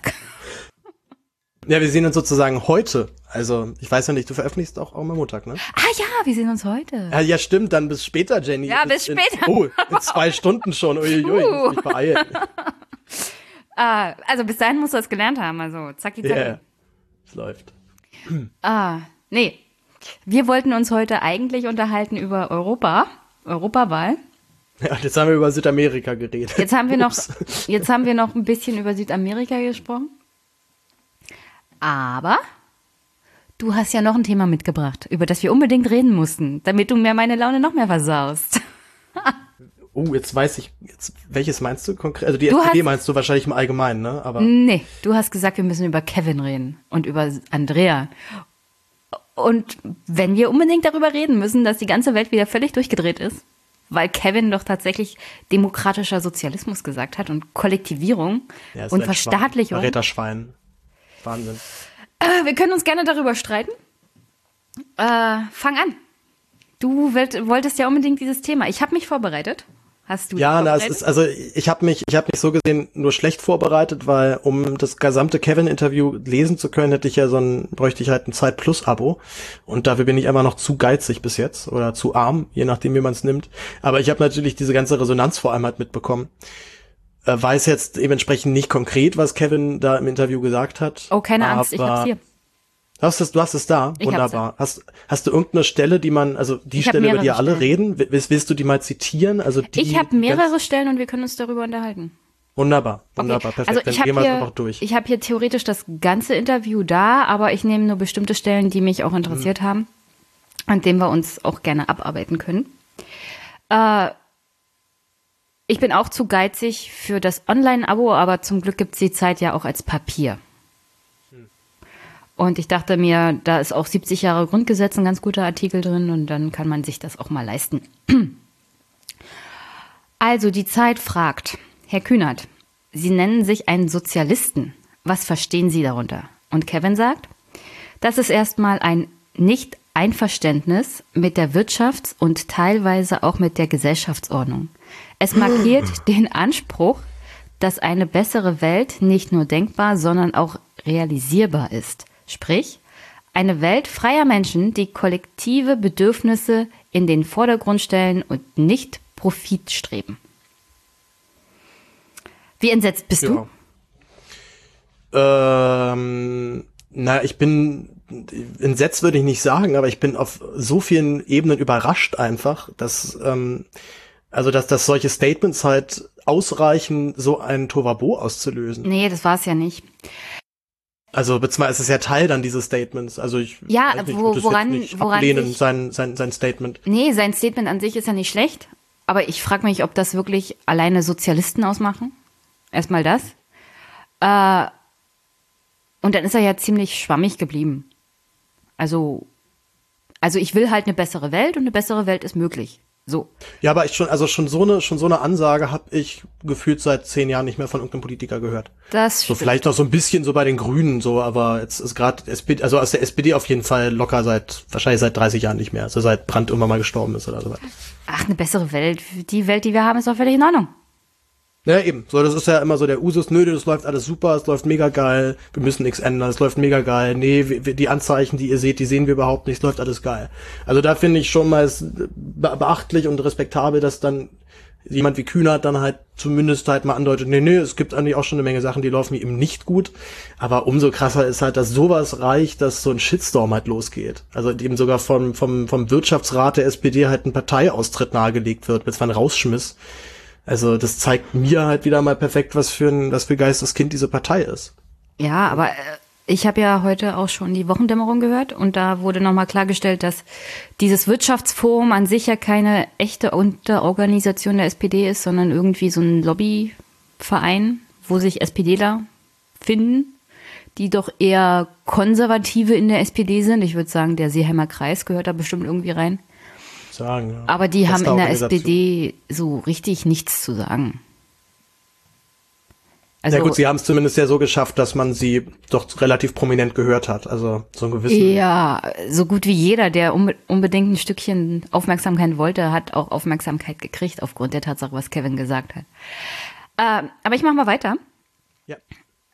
Ja, wir sehen uns sozusagen heute. Also, ich weiß ja nicht, du veröffentlichst auch, auch am Montag, ne? Ah ja, wir sehen uns heute. Ja, ja stimmt, dann bis später, Jenny. Ja, bis in, später. oh, in zwei Stunden schon. Uiuiui, uh. muss mich beeilen. ah, also bis dahin musst du das gelernt haben, also zacki zacki. Yeah. Es läuft. Ah, nee. Wir wollten uns heute eigentlich unterhalten über Europa. Europawahl. Ja, jetzt haben wir über Südamerika geredet. Jetzt haben wir noch, jetzt haben wir noch ein bisschen über Südamerika gesprochen. Aber du hast ja noch ein Thema mitgebracht, über das wir unbedingt reden mussten, damit du mir meine Laune noch mehr versaust. oh, jetzt weiß ich, jetzt, welches meinst du konkret? Also die du SPD meinst du wahrscheinlich im Allgemeinen, ne? Aber nee, du hast gesagt, wir müssen über Kevin reden und über Andrea und wenn wir unbedingt darüber reden müssen, dass die ganze Welt wieder völlig durchgedreht ist, weil Kevin doch tatsächlich demokratischer Sozialismus gesagt hat und Kollektivierung ja, und Verstaatlichung. Verräterschwein. Wahnsinn. Äh, wir können uns gerne darüber streiten. Äh, fang an. Du wolltest ja unbedingt dieses Thema. Ich habe mich vorbereitet. Hast du Ja, na, es ist, also ich habe mich, ich habe mich so gesehen nur schlecht vorbereitet, weil um das gesamte Kevin-Interview lesen zu können, hätte ich ja so ein, bräuchte ich halt ein Zeit Plus-Abo. Und dafür bin ich einfach noch zu geizig bis jetzt oder zu arm, je nachdem, wie man es nimmt. Aber ich habe natürlich diese ganze Resonanz vor allem halt mitbekommen. Äh, weiß jetzt dementsprechend nicht konkret, was Kevin da im Interview gesagt hat. Oh, keine Angst, ich hab's hier. Du hast es, du hast es da. Ich Wunderbar. Hast, hast du irgendeine Stelle, die man, also die ich Stelle, über die alle reden, willst, willst du die mal zitieren? Also die ich habe mehrere Stellen und wir können uns darüber unterhalten. Wunderbar, wunderbar, okay. perfekt. Also ich wir einfach durch. Ich habe hier theoretisch das ganze Interview da, aber ich nehme nur bestimmte Stellen, die mich auch interessiert mhm. haben, an denen wir uns auch gerne abarbeiten können. Äh, ich bin auch zu geizig für das Online-Abo, aber zum Glück gibt es die Zeit ja auch als Papier. Und ich dachte mir, da ist auch 70 Jahre Grundgesetz ein ganz guter Artikel drin und dann kann man sich das auch mal leisten. Also die Zeit fragt, Herr Kühnert, Sie nennen sich einen Sozialisten. Was verstehen Sie darunter? Und Kevin sagt, das ist erstmal ein Nicht-Einverständnis mit der Wirtschafts- und teilweise auch mit der Gesellschaftsordnung. Es markiert den Anspruch, dass eine bessere Welt nicht nur denkbar, sondern auch realisierbar ist. Sprich, eine Welt freier Menschen, die kollektive Bedürfnisse in den Vordergrund stellen und nicht Profit streben. Wie entsetzt bist ja. du? Ähm, na, ich bin entsetzt würde ich nicht sagen, aber ich bin auf so vielen Ebenen überrascht einfach, dass ähm, also dass, dass solche Statements halt ausreichen, so einen Tovabo auszulösen. Nee, das war es ja nicht. Also beziehungsweise ist es ja Teil dann dieses Statements. Also ich ja, nicht, wo, woran, nicht woran ablehnen, sich, sein, sein, sein Statement. Nee, sein Statement an sich ist ja nicht schlecht, aber ich frage mich, ob das wirklich alleine Sozialisten ausmachen. Erstmal das. Äh, und dann ist er ja ziemlich schwammig geblieben. Also, also ich will halt eine bessere Welt und eine bessere Welt ist möglich. So. Ja, aber ich schon, also schon so eine, schon so eine Ansage habe ich gefühlt seit zehn Jahren nicht mehr von irgendeinem Politiker gehört. Das So vielleicht noch so ein bisschen so bei den Grünen so, aber jetzt ist gerade SPD, also aus der SPD auf jeden Fall locker seit, wahrscheinlich seit 30 Jahren nicht mehr. Also seit Brandt irgendwann mal gestorben ist oder so. Ach, eine bessere Welt. Die Welt, die wir haben, ist doch völlig in Ordnung. Ja, eben. So, das ist ja immer so der Usus, nö, das läuft alles super, es läuft mega geil, wir müssen nichts ändern, es läuft mega geil, nee, die Anzeichen, die ihr seht, die sehen wir überhaupt nicht, es läuft alles geil. Also da finde ich schon mal beachtlich und respektabel, dass dann jemand wie Kühnert dann halt zumindest halt mal andeutet, nee, nee, es gibt eigentlich auch schon eine Menge Sachen, die laufen eben nicht gut. Aber umso krasser ist halt, dass sowas reicht, dass so ein Shitstorm halt losgeht. Also eben sogar vom, vom, vom Wirtschaftsrat der SPD halt ein Parteiaustritt nahegelegt wird, bis man rausschmiss. Also das zeigt mir halt wieder mal perfekt, was für ein, was für Geisteskind diese Partei ist. Ja, aber äh, ich habe ja heute auch schon die Wochendämmerung gehört und da wurde nochmal klargestellt, dass dieses Wirtschaftsforum an sich ja keine echte Unterorganisation der SPD ist, sondern irgendwie so ein Lobbyverein, wo sich SPDler finden, die doch eher Konservative in der SPD sind. Ich würde sagen, der Seeheimer Kreis gehört da bestimmt irgendwie rein sagen. Aber die haben in der SPD so richtig nichts zu sagen. Also, ja gut, sie haben es zumindest ja so geschafft, dass man sie doch relativ prominent gehört hat. Also so ein gewissen. Ja, so gut wie jeder, der unbedingt ein Stückchen Aufmerksamkeit wollte, hat auch Aufmerksamkeit gekriegt aufgrund der Tatsache, was Kevin gesagt hat. Äh, aber ich mache mal weiter. Ja.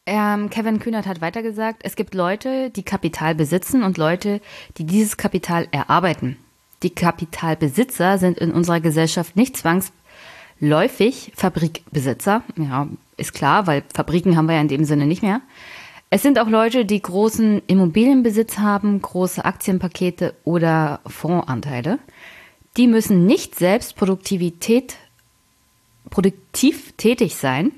Ähm, Kevin Kühnert hat weitergesagt, es gibt Leute, die Kapital besitzen und Leute, die dieses Kapital erarbeiten. Die Kapitalbesitzer sind in unserer Gesellschaft nicht zwangsläufig Fabrikbesitzer. Ja, ist klar, weil Fabriken haben wir ja in dem Sinne nicht mehr. Es sind auch Leute, die großen Immobilienbesitz haben, große Aktienpakete oder Fondsanteile. Die müssen nicht selbst Produktivität, produktiv tätig sein,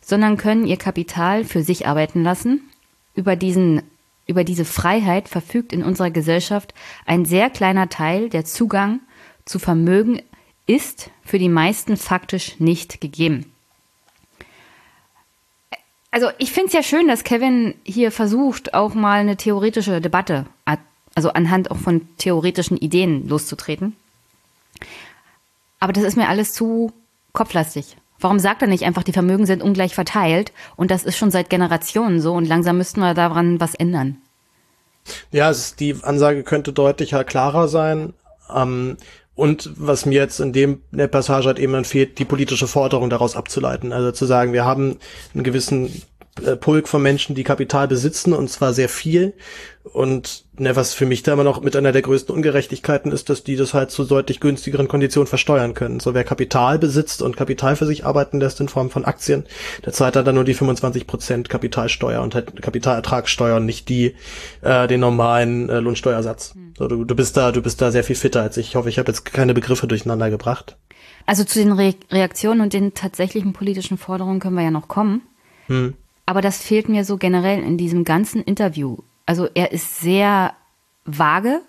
sondern können ihr Kapital für sich arbeiten lassen. Über diesen über diese Freiheit verfügt in unserer Gesellschaft ein sehr kleiner Teil, der Zugang zu Vermögen ist für die meisten faktisch nicht gegeben. Also ich finde es ja schön, dass Kevin hier versucht, auch mal eine theoretische Debatte, also anhand auch von theoretischen Ideen loszutreten. Aber das ist mir alles zu kopflastig. Warum sagt er nicht einfach, die Vermögen sind ungleich verteilt und das ist schon seit Generationen so und langsam müssten wir daran was ändern? Ja, ist, die Ansage könnte deutlicher klarer sein. Ähm, und was mir jetzt in dem in der Passage halt eben fehlt, die politische Forderung daraus abzuleiten. Also zu sagen, wir haben einen gewissen Pulk von Menschen, die Kapital besitzen und zwar sehr viel. Und ne, was für mich da immer noch mit einer der größten Ungerechtigkeiten ist, dass die das halt zu deutlich günstigeren Konditionen versteuern können. So wer Kapital besitzt und Kapital für sich arbeiten lässt in Form von Aktien, der zahlt dann nur die 25 Prozent Kapitalsteuer und halt Kapitalertragssteuer und nicht die äh, den normalen äh, Lohnsteuersatz. Mhm. So, du, du bist da, du bist da sehr viel fitter als ich. Ich hoffe, ich habe jetzt keine Begriffe durcheinander gebracht. Also zu den Re Reaktionen und den tatsächlichen politischen Forderungen können wir ja noch kommen. Hm. Aber das fehlt mir so generell in diesem ganzen Interview. Also er ist sehr vage,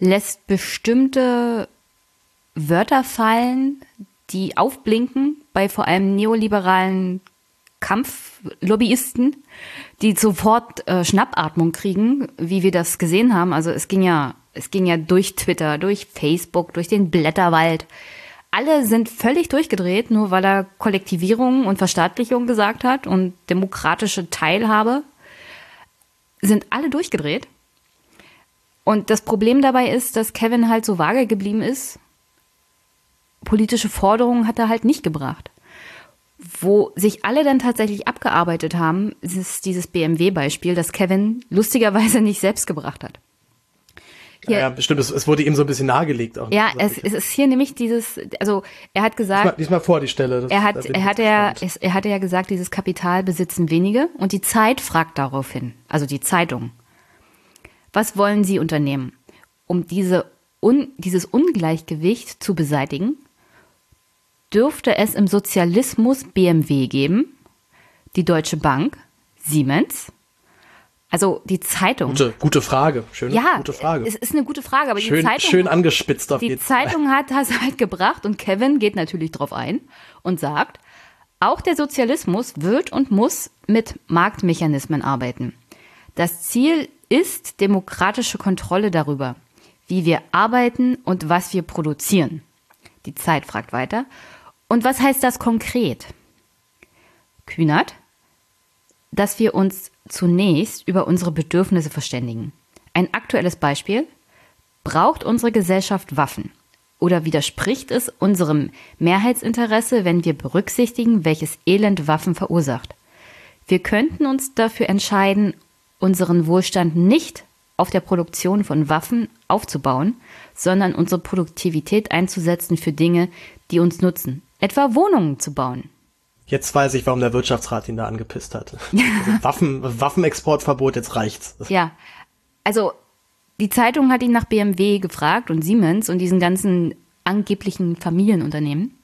lässt bestimmte Wörter fallen, die aufblinken bei vor allem neoliberalen Kampflobbyisten, die sofort äh, Schnappatmung kriegen, wie wir das gesehen haben. Also es ging ja, es ging ja durch Twitter, durch Facebook, durch den Blätterwald. Alle sind völlig durchgedreht, nur weil er Kollektivierung und Verstaatlichung gesagt hat und demokratische Teilhabe. Sind alle durchgedreht. Und das Problem dabei ist, dass Kevin halt so vage geblieben ist. Politische Forderungen hat er halt nicht gebracht. Wo sich alle dann tatsächlich abgearbeitet haben, ist dieses BMW-Beispiel, das Kevin lustigerweise nicht selbst gebracht hat. Hier, ja, bestimmt. Es, es, wurde ihm so ein bisschen nahegelegt. Auch ja, es, es, ist hier nämlich dieses, also er hat gesagt. Diesmal, vor die Stelle. Das, er hat, er hatte ja, er hatte ja gesagt, dieses Kapital besitzen wenige und die Zeit fragt daraufhin, also die Zeitung. Was wollen Sie unternehmen, um diese un, dieses Ungleichgewicht zu beseitigen? dürfte es im Sozialismus BMW geben, die Deutsche Bank, Siemens. Also die Zeitung. Gute, gute Frage. Schöne, ja, gute Frage. Es ist eine gute Frage, aber schön, die Zeitung. Schön angespitzt auf Die jeden Zeitung Fall. hat das halt gebracht und Kevin geht natürlich drauf ein und sagt, auch der Sozialismus wird und muss mit Marktmechanismen arbeiten. Das Ziel ist demokratische Kontrolle darüber, wie wir arbeiten und was wir produzieren. Die Zeit fragt weiter. Und was heißt das konkret? Kühnert, dass wir uns zunächst über unsere Bedürfnisse verständigen. Ein aktuelles Beispiel. Braucht unsere Gesellschaft Waffen? Oder widerspricht es unserem Mehrheitsinteresse, wenn wir berücksichtigen, welches Elend Waffen verursacht? Wir könnten uns dafür entscheiden, unseren Wohlstand nicht auf der Produktion von Waffen aufzubauen, sondern unsere Produktivität einzusetzen für Dinge, die uns nutzen, etwa Wohnungen zu bauen. Jetzt weiß ich, warum der Wirtschaftsrat ihn da angepisst hat. Also Waffen, Waffenexportverbot, jetzt reicht's. Ja, also die Zeitung hat ihn nach BMW gefragt und Siemens und diesen ganzen angeblichen Familienunternehmen.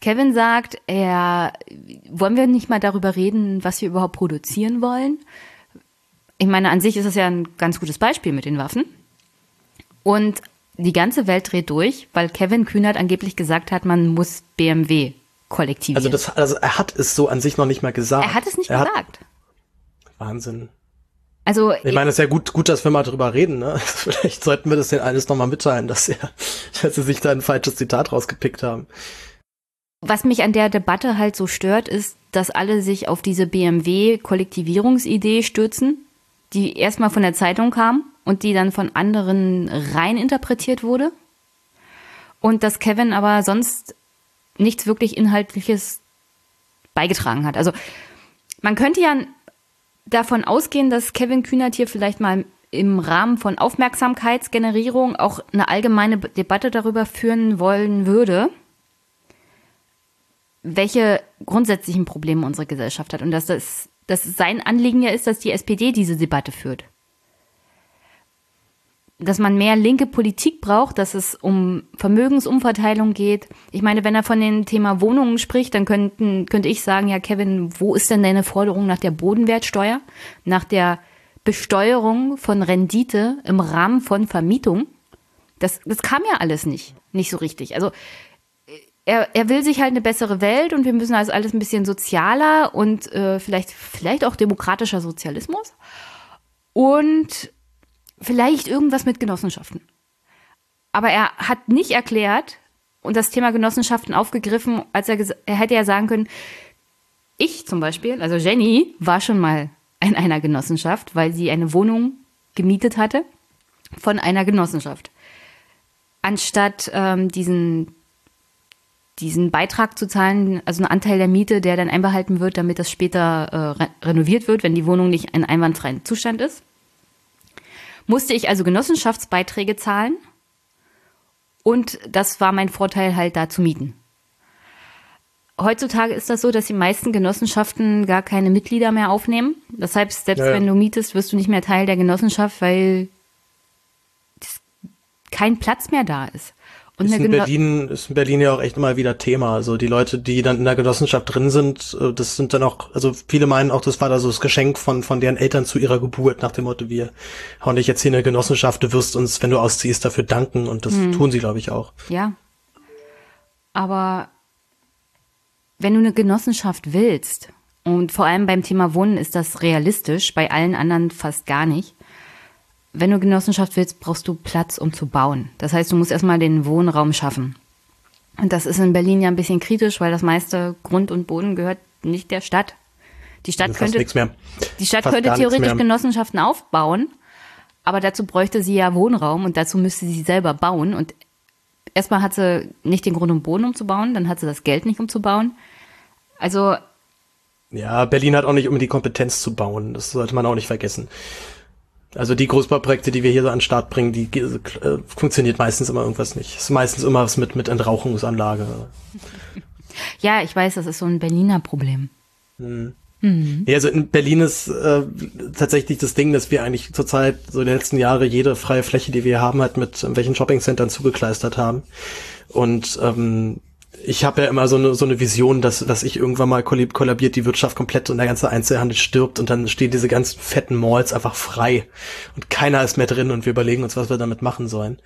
Kevin sagt, er, wollen wir nicht mal darüber reden, was wir überhaupt produzieren wollen? Ich meine, an sich ist das ja ein ganz gutes Beispiel mit den Waffen. Und die ganze Welt dreht durch, weil Kevin Kühnert angeblich gesagt hat, man muss BMW kollektivieren. Also, das, also er hat es so an sich noch nicht mal gesagt. Er hat es nicht er gesagt. Wahnsinn. Also ich meine, es ist ja gut, gut, dass wir mal drüber reden. Ne? Vielleicht sollten wir das den alles nochmal mitteilen, dass, er, dass sie sich da ein falsches Zitat rausgepickt haben. Was mich an der Debatte halt so stört, ist, dass alle sich auf diese BMW-Kollektivierungsidee stürzen, die erstmal von der Zeitung kam und die dann von anderen rein interpretiert wurde. Und dass Kevin aber sonst nichts wirklich Inhaltliches beigetragen hat. Also man könnte ja davon ausgehen, dass Kevin Kühnert hier vielleicht mal im Rahmen von Aufmerksamkeitsgenerierung auch eine allgemeine Debatte darüber führen wollen würde, welche grundsätzlichen Probleme unsere Gesellschaft hat und dass das dass sein Anliegen ja ist, dass die SPD diese Debatte führt dass man mehr linke Politik braucht, dass es um Vermögensumverteilung geht. Ich meine, wenn er von dem Thema Wohnungen spricht, dann könnten, könnte ich sagen, ja, Kevin, wo ist denn deine Forderung nach der Bodenwertsteuer, nach der Besteuerung von Rendite im Rahmen von Vermietung? Das, das kam ja alles nicht, nicht so richtig. Also er, er will sich halt eine bessere Welt und wir müssen also alles ein bisschen sozialer und äh, vielleicht, vielleicht auch demokratischer Sozialismus. Und vielleicht irgendwas mit Genossenschaften. Aber er hat nicht erklärt und das Thema Genossenschaften aufgegriffen, als er, er hätte ja sagen können, ich zum Beispiel, also Jenny, war schon mal in einer Genossenschaft, weil sie eine Wohnung gemietet hatte von einer Genossenschaft. Anstatt ähm, diesen, diesen Beitrag zu zahlen, also einen Anteil der Miete, der dann einbehalten wird, damit das später äh, re renoviert wird, wenn die Wohnung nicht in einwandfreien Zustand ist musste ich also Genossenschaftsbeiträge zahlen und das war mein Vorteil halt da zu mieten. Heutzutage ist das so, dass die meisten Genossenschaften gar keine Mitglieder mehr aufnehmen. Das heißt, selbst ja, ja. wenn du mietest, wirst du nicht mehr Teil der Genossenschaft, weil kein Platz mehr da ist. Und ist in Berlin ist in Berlin ja auch echt immer wieder Thema. Also die Leute, die dann in der Genossenschaft drin sind, äh, das sind dann auch, also viele meinen auch, das war da so das Geschenk von von deren Eltern zu ihrer Geburt nach dem Motto, wir hauen dich jetzt hier in eine Genossenschaft, du wirst uns, wenn du ausziehst, dafür danken und das hm. tun sie, glaube ich, auch. Ja. Aber wenn du eine Genossenschaft willst und vor allem beim Thema Wohnen ist das realistisch, bei allen anderen fast gar nicht wenn du Genossenschaft willst, brauchst du Platz, um zu bauen. Das heißt, du musst erstmal den Wohnraum schaffen. Und das ist in Berlin ja ein bisschen kritisch, weil das meiste Grund und Boden gehört nicht der Stadt. Die Stadt könnte, die Stadt könnte theoretisch Genossenschaften aufbauen, aber dazu bräuchte sie ja Wohnraum und dazu müsste sie selber bauen. Und erstmal hat sie nicht den Grund und Boden umzubauen, dann hat sie das Geld nicht umzubauen. Also. Ja, Berlin hat auch nicht um die Kompetenz zu bauen. Das sollte man auch nicht vergessen. Also die Großbauprojekte, die wir hier so an den Start bringen, die äh, funktioniert meistens immer irgendwas nicht. Ist meistens immer was mit, mit Entrauchungsanlage. Ja, ich weiß, das ist so ein Berliner Problem. Hm. Mhm. Ja, also in Berlin ist äh, tatsächlich das Ding, dass wir eigentlich zurzeit so in den letzten Jahren jede freie Fläche, die wir haben, halt mit welchen Shoppingcentern zugekleistert haben. Und ähm, ich habe ja immer so eine, so eine Vision, dass, dass ich irgendwann mal kollabiert die Wirtschaft komplett und der ganze Einzelhandel stirbt und dann stehen diese ganzen fetten Malls einfach frei und keiner ist mehr drin und wir überlegen uns, was wir damit machen sollen.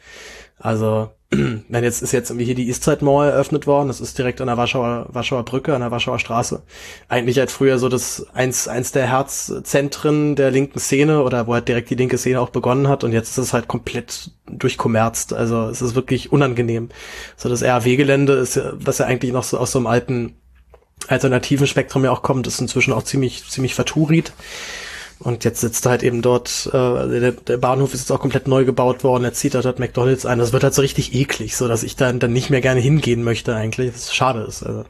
Also, wenn jetzt ist jetzt irgendwie hier die Eastside Mall eröffnet worden, das ist direkt an der Warschauer, Warschauer Brücke, an der Warschauer Straße. Eigentlich halt früher so das eins, eins der Herzzentren der linken Szene oder wo halt direkt die linke Szene auch begonnen hat und jetzt ist es halt komplett durchkommerzt. Also es ist wirklich unangenehm. So das RAW-Gelände ist ja, was ja eigentlich noch so aus so einem alten alternativen Spektrum ja auch kommt, ist inzwischen auch ziemlich, ziemlich verturit. Und jetzt sitzt er halt eben dort, äh, der, der Bahnhof ist jetzt auch komplett neu gebaut worden, er zieht da dort McDonalds ein. Das wird halt so richtig eklig, so dass ich dann, dann nicht mehr gerne hingehen möchte eigentlich, was schade ist. Also.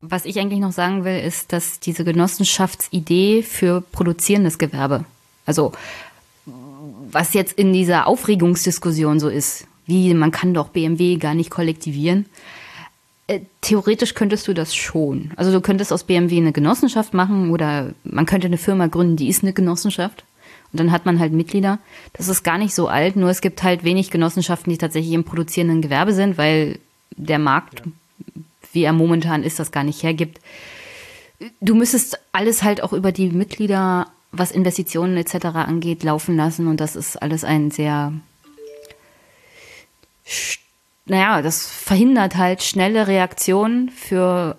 Was ich eigentlich noch sagen will, ist, dass diese Genossenschaftsidee für produzierendes Gewerbe, also was jetzt in dieser Aufregungsdiskussion so ist, wie man kann doch BMW gar nicht kollektivieren, äh, theoretisch könntest du das schon. Also du könntest aus BMW eine Genossenschaft machen oder man könnte eine Firma gründen, die ist eine Genossenschaft. Und dann hat man halt Mitglieder. Das ist gar nicht so alt, nur es gibt halt wenig Genossenschaften, die tatsächlich im produzierenden Gewerbe sind, weil der Markt, ja. wie er momentan ist, das gar nicht hergibt. Du müsstest alles halt auch über die Mitglieder, was Investitionen etc. angeht, laufen lassen. Und das ist alles ein sehr naja, das verhindert halt schnelle Reaktionen für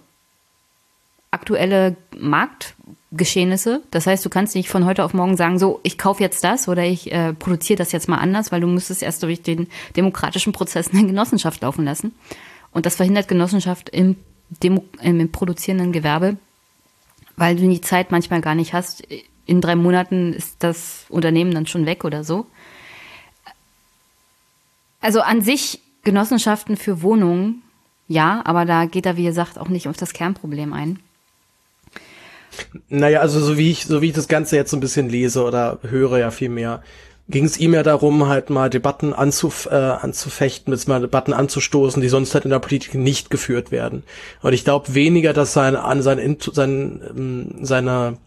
aktuelle Marktgeschehnisse. Das heißt, du kannst nicht von heute auf morgen sagen, so, ich kaufe jetzt das oder ich äh, produziere das jetzt mal anders, weil du müsstest erst durch den demokratischen Prozess eine Genossenschaft laufen lassen. Und das verhindert Genossenschaft im, Demo im produzierenden Gewerbe, weil du die Zeit manchmal gar nicht hast. In drei Monaten ist das Unternehmen dann schon weg oder so. Also an sich Genossenschaften für Wohnungen, ja, aber da geht er, wie gesagt, auch nicht auf das Kernproblem ein. Naja, also so wie ich, so wie ich das Ganze jetzt ein bisschen lese oder höre ja viel mehr, ging es ihm ja darum, halt mal Debatten anzuf äh, anzufechten, mit mal Debatten anzustoßen, die sonst halt in der Politik nicht geführt werden. Und ich glaube weniger, dass sein an sein, sein, ähm, seine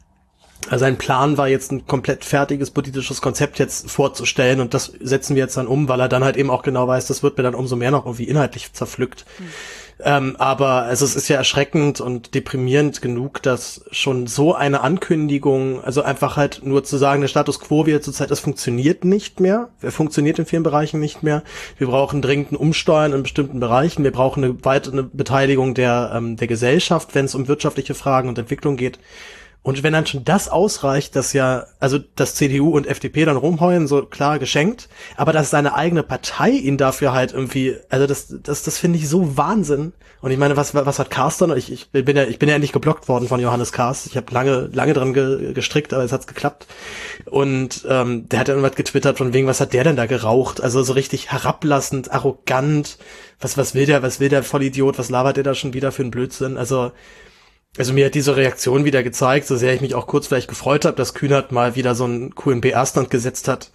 sein Plan war jetzt ein komplett fertiges politisches Konzept jetzt vorzustellen und das setzen wir jetzt dann um, weil er dann halt eben auch genau weiß, das wird mir dann umso mehr noch irgendwie inhaltlich zerpflückt. Mhm. Ähm, aber also es ist ja erschreckend und deprimierend genug, dass schon so eine Ankündigung, also einfach halt nur zu sagen, der Status quo wie er zurzeit ist, funktioniert nicht mehr. Er funktioniert in vielen Bereichen nicht mehr. Wir brauchen dringend ein Umsteuern in bestimmten Bereichen. Wir brauchen eine weitere Beteiligung der, ähm, der Gesellschaft, wenn es um wirtschaftliche Fragen und Entwicklung geht. Und wenn dann schon das ausreicht, dass ja, also dass CDU und FDP dann rumheulen, so klar geschenkt, aber dass seine eigene Partei ihn dafür halt irgendwie, also das, das, das finde ich so Wahnsinn. Und ich meine, was, was hat Carsten? Ich, ich bin ja, ich bin ja endlich geblockt worden von Johannes Karst. Ich habe lange, lange dran ge, gestrickt, aber jetzt hat's geklappt. Und ähm, der hat ja irgendwas getwittert von wegen, was hat der denn da geraucht? Also so richtig herablassend, arrogant. Was, was will der, was will der Vollidiot? Was labert der da schon wieder für einen Blödsinn? Also also mir hat diese Reaktion wieder gezeigt, so sehr ich mich auch kurz vielleicht gefreut habe, dass Kühnert mal wieder so einen BR-Stand gesetzt hat,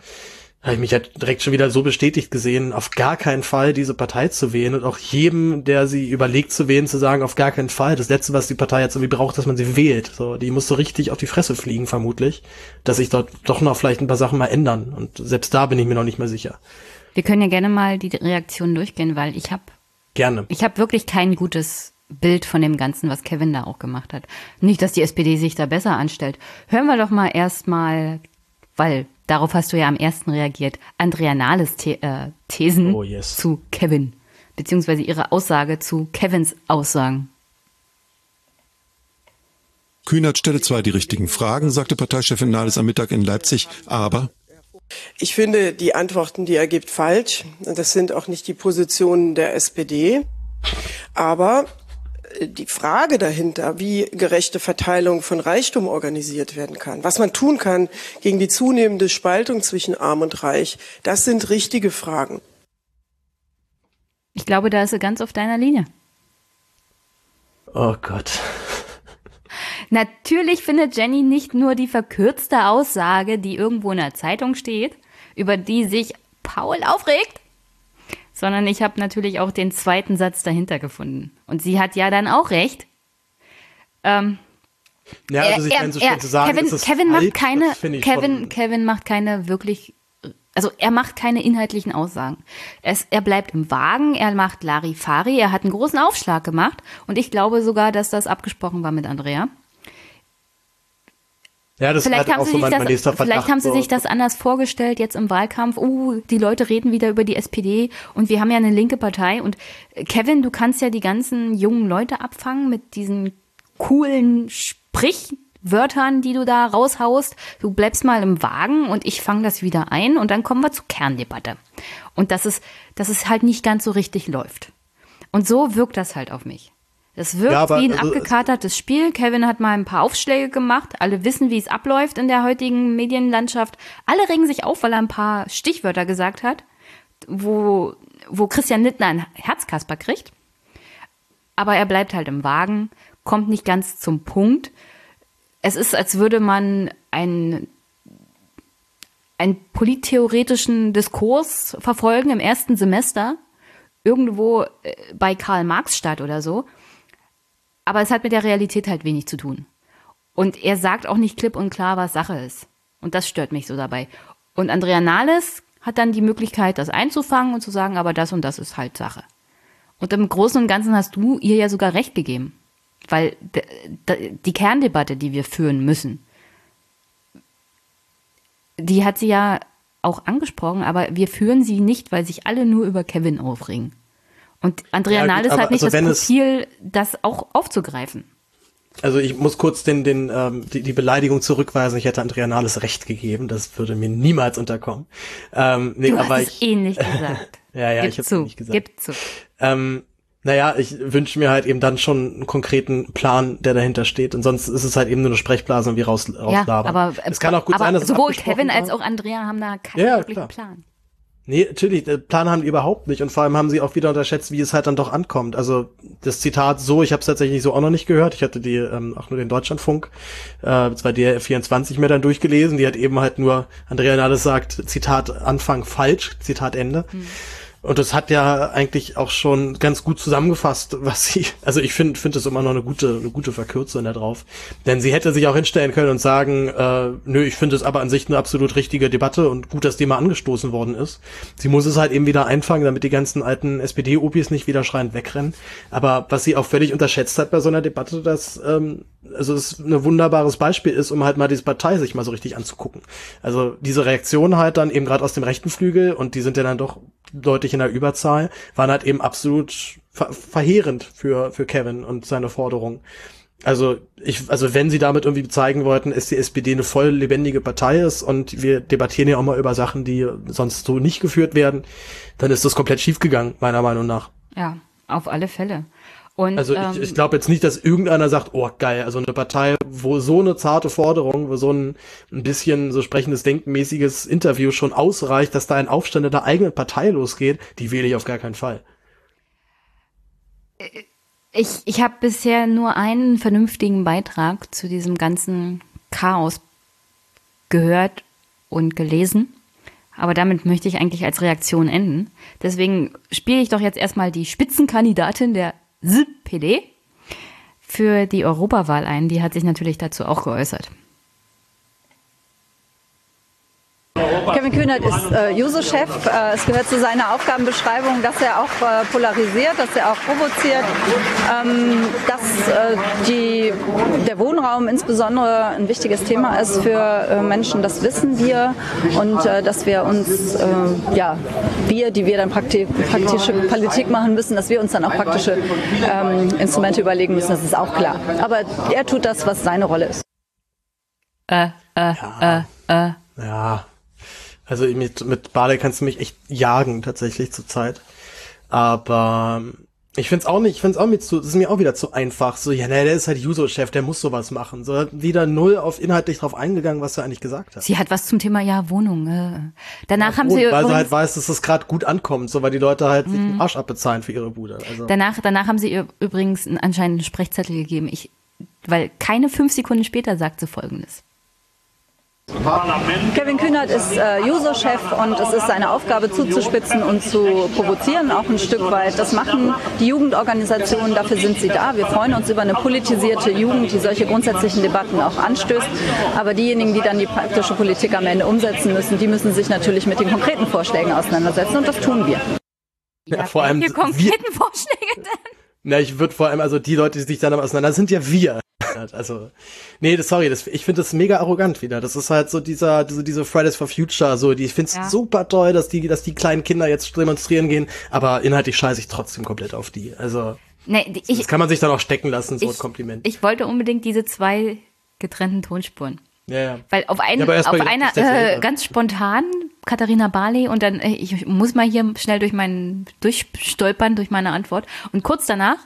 habe ich mich halt direkt schon wieder so bestätigt gesehen, auf gar keinen Fall diese Partei zu wählen und auch jedem, der sie überlegt zu wählen, zu sagen, auf gar keinen Fall. Das Letzte, was die Partei jetzt irgendwie braucht, dass man sie wählt. So, die muss so richtig auf die Fresse fliegen, vermutlich, dass sich dort doch noch vielleicht ein paar Sachen mal ändern. Und selbst da bin ich mir noch nicht mehr sicher. Wir können ja gerne mal die Reaktion durchgehen, weil ich habe gerne. Ich habe wirklich kein gutes Bild von dem Ganzen, was Kevin da auch gemacht hat. Nicht, dass die SPD sich da besser anstellt. Hören wir doch mal erstmal, weil darauf hast du ja am ersten reagiert, Andrea Nahles The äh, Thesen oh, yes. zu Kevin, beziehungsweise ihre Aussage zu Kevins Aussagen. Kühnert stelle zwar die richtigen Fragen, sagte Parteichefin Nahles am Mittag in Leipzig, aber Ich finde die Antworten, die er gibt, falsch. Das sind auch nicht die Positionen der SPD. Aber die Frage dahinter, wie gerechte Verteilung von Reichtum organisiert werden kann, was man tun kann gegen die zunehmende Spaltung zwischen Arm und Reich, das sind richtige Fragen. Ich glaube, da ist er ganz auf deiner Linie. Oh Gott. Natürlich findet Jenny nicht nur die verkürzte Aussage, die irgendwo in der Zeitung steht, über die sich Paul aufregt, sondern ich habe natürlich auch den zweiten Satz dahinter gefunden. Und sie hat ja dann auch recht. Ähm, ja, also er, er, so er, sagen, Kevin, Kevin macht keine, Kevin, Kevin macht keine wirklich, also er macht keine inhaltlichen Aussagen. Es, er bleibt im Wagen, er macht Larifari, er hat einen großen Aufschlag gemacht und ich glaube sogar, dass das abgesprochen war mit Andrea. Ja, das vielleicht haben, sie, sich mein, das, vielleicht haben sie sich das anders vorgestellt jetzt im Wahlkampf. Oh, die Leute reden wieder über die SPD und wir haben ja eine linke Partei. Und äh, Kevin, du kannst ja die ganzen jungen Leute abfangen mit diesen coolen Sprichwörtern, die du da raushaust. Du bleibst mal im Wagen und ich fange das wieder ein und dann kommen wir zur Kerndebatte. Und dass es, dass es halt nicht ganz so richtig läuft. Und so wirkt das halt auf mich. Es wirkt ja, wie ein also, abgekatertes Spiel. Kevin hat mal ein paar Aufschläge gemacht. Alle wissen, wie es abläuft in der heutigen Medienlandschaft. Alle regen sich auf, weil er ein paar Stichwörter gesagt hat, wo, wo Christian Littner ein Herzkasper kriegt. Aber er bleibt halt im Wagen, kommt nicht ganz zum Punkt. Es ist, als würde man einen einen polittheoretischen Diskurs verfolgen im ersten Semester, irgendwo äh, bei Karl Marx statt oder so. Aber es hat mit der Realität halt wenig zu tun. Und er sagt auch nicht klipp und klar, was Sache ist. Und das stört mich so dabei. Und Andrea Nahles hat dann die Möglichkeit, das einzufangen und zu sagen, aber das und das ist halt Sache. Und im Großen und Ganzen hast du ihr ja sogar recht gegeben. Weil die Kerndebatte, die wir führen müssen, die hat sie ja auch angesprochen, aber wir führen sie nicht, weil sich alle nur über Kevin aufregen. Und Andrea ja, Nahles hat nicht also das Profil, das auch aufzugreifen. Also ich muss kurz den, den, ähm, die, die Beleidigung zurückweisen. Ich hätte Andrea Nahles recht gegeben. Das würde mir niemals unterkommen. Ähm, nee, du aber hast ich, es ähnlich gesagt. ja, ja, Gib ich habe nicht gesagt. Gib zu. Ähm, naja, ich wünsche mir halt eben dann schon einen konkreten Plan, der dahinter steht. Und sonst ist es halt eben nur eine Sprechblase und wir raus, rauslabern. Ja, aber es kann auch gut sein, dass sowohl Kevin als auch Andrea haben da keinen ja, wirklichen klar. Plan. Nee, natürlich, Plan haben die überhaupt nicht und vor allem haben sie auch wieder unterschätzt, wie es halt dann doch ankommt. Also das Zitat so, ich habe es tatsächlich so auch noch nicht gehört. Ich hatte die ähm, auch nur den Deutschlandfunk, äh, zwar der 24 mir dann durchgelesen, die hat eben halt nur, Andrea Nahles sagt, Zitat Anfang falsch, Zitat Ende. Hm. Und das hat ja eigentlich auch schon ganz gut zusammengefasst, was sie, also ich finde finde es immer noch eine gute, eine gute Verkürzung da drauf. Denn sie hätte sich auch hinstellen können und sagen, äh, nö, ich finde es aber an sich eine absolut richtige Debatte und gut, dass die mal angestoßen worden ist. Sie muss es halt eben wieder einfangen, damit die ganzen alten SPD-Opis nicht wieder schreiend wegrennen. Aber was sie auch völlig unterschätzt hat bei so einer Debatte, dass ähm, also es ein wunderbares Beispiel ist, um halt mal diese Partei sich mal so richtig anzugucken. Also diese Reaktion halt dann eben gerade aus dem rechten Flügel und die sind ja dann doch deutlich in der Überzahl, waren halt eben absolut ver verheerend für, für Kevin und seine Forderung. Also ich, also wenn sie damit irgendwie zeigen wollten, dass die SPD eine voll lebendige Partei ist und wir debattieren ja auch mal über Sachen, die sonst so nicht geführt werden, dann ist das komplett schiefgegangen, meiner Meinung nach. Ja, auf alle Fälle. Und, also ich, ähm, ich glaube jetzt nicht, dass irgendeiner sagt, oh geil, also eine Partei, wo so eine zarte Forderung, wo so ein, ein bisschen so sprechendes denkenmäßiges Interview schon ausreicht, dass da ein Aufstand in der eigenen Partei losgeht, die wähle ich auf gar keinen Fall. Ich, ich habe bisher nur einen vernünftigen Beitrag zu diesem ganzen Chaos gehört und gelesen. Aber damit möchte ich eigentlich als Reaktion enden. Deswegen spiele ich doch jetzt erstmal die Spitzenkandidatin der SPD für die Europawahl ein. Die hat sich natürlich dazu auch geäußert. Kevin Kühnert ist äh, Juso-Chef. Äh, es gehört zu seiner Aufgabenbeschreibung, dass er auch äh, polarisiert, dass er auch provoziert, ähm, dass äh, die, der Wohnraum insbesondere ein wichtiges Thema ist für äh, Menschen. Das wissen wir und äh, dass wir uns, ja, wir, die wir dann praktisch, praktische Politik machen müssen, dass wir uns dann auch praktische ähm, Instrumente überlegen müssen. Das ist auch klar. Aber er tut das, was seine Rolle ist. Äh, äh, ja. äh, äh. Ja, Also mit, mit Bade kannst du mich echt jagen, tatsächlich zurzeit. Aber ich find's auch nicht, ich find's auch mit zu, das ist mir auch wieder zu einfach. So, ja, ne, der ist halt Juso-Chef, der muss sowas machen. So, wieder null auf inhaltlich drauf eingegangen, was er eigentlich gesagt hat. Sie hat was zum Thema, ja, Wohnung. Äh. Danach ja, haben sie Weil sie halt weiß, dass das gerade gut ankommt, so, weil die Leute halt mhm. sich den Arsch abbezahlen für ihre Bude. Also. Danach, danach haben sie ihr übrigens anscheinend einen Sprechzettel gegeben. Ich, weil keine fünf Sekunden später sagt sie Folgendes. Kevin Kühnert ist äh, User-Chef und es ist seine Aufgabe zuzuspitzen und zu provozieren, auch ein Stück weit. Das machen die Jugendorganisationen, dafür sind sie da. Wir freuen uns über eine politisierte Jugend, die solche grundsätzlichen Debatten auch anstößt. Aber diejenigen, die dann die praktische Politik am Ende umsetzen müssen, die müssen sich natürlich mit den konkreten Vorschlägen auseinandersetzen und das tun wir. Ja, vor allem welche konkreten Vorschläge denn? Na, ich würde vor allem, also die Leute, die sich dann auseinander, sind ja wir. Also, nee, das, sorry, das, ich finde das mega arrogant wieder. Das ist halt so dieser, diese, diese Fridays for Future, so, die, ich finde es ja. super toll, dass die, dass die kleinen Kinder jetzt demonstrieren gehen, aber inhaltlich scheiße ich trotzdem komplett auf die. Also, nee, ich, das kann man sich dann auch stecken lassen, so ich, ein Kompliment. Ich wollte unbedingt diese zwei getrennten Tonspuren. Ja, ja. Weil auf, ein, ja, auf einer äh, ganz spontan Katharina Barley und dann äh, ich muss mal hier schnell durch meinen durchstolpern durch meine Antwort und kurz danach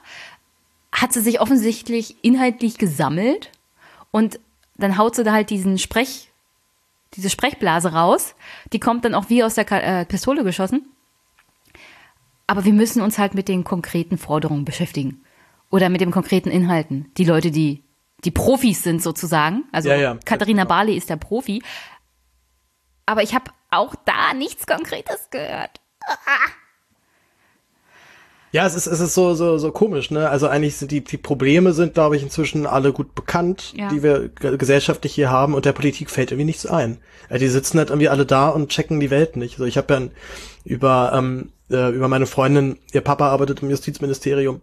hat sie sich offensichtlich inhaltlich gesammelt und dann haut sie da halt diesen Sprech, diese Sprechblase raus. Die kommt dann auch wie aus der äh, Pistole geschossen. Aber wir müssen uns halt mit den konkreten Forderungen beschäftigen. Oder mit den konkreten Inhalten. Die Leute, die, die Profis sind sozusagen. Also ja, ja, Katharina genau. Barley ist der Profi. Aber ich habe auch da nichts Konkretes gehört. Ah. Ja, es ist, es ist so, so, so komisch, ne? Also eigentlich sind die, die Probleme sind, glaube ich, inzwischen alle gut bekannt, ja. die wir gesellschaftlich hier haben und der Politik fällt irgendwie nichts ein. Äh, die sitzen halt irgendwie alle da und checken die Welt nicht. Also ich habe ja über, ähm, äh, über meine Freundin, ihr Papa arbeitet im Justizministerium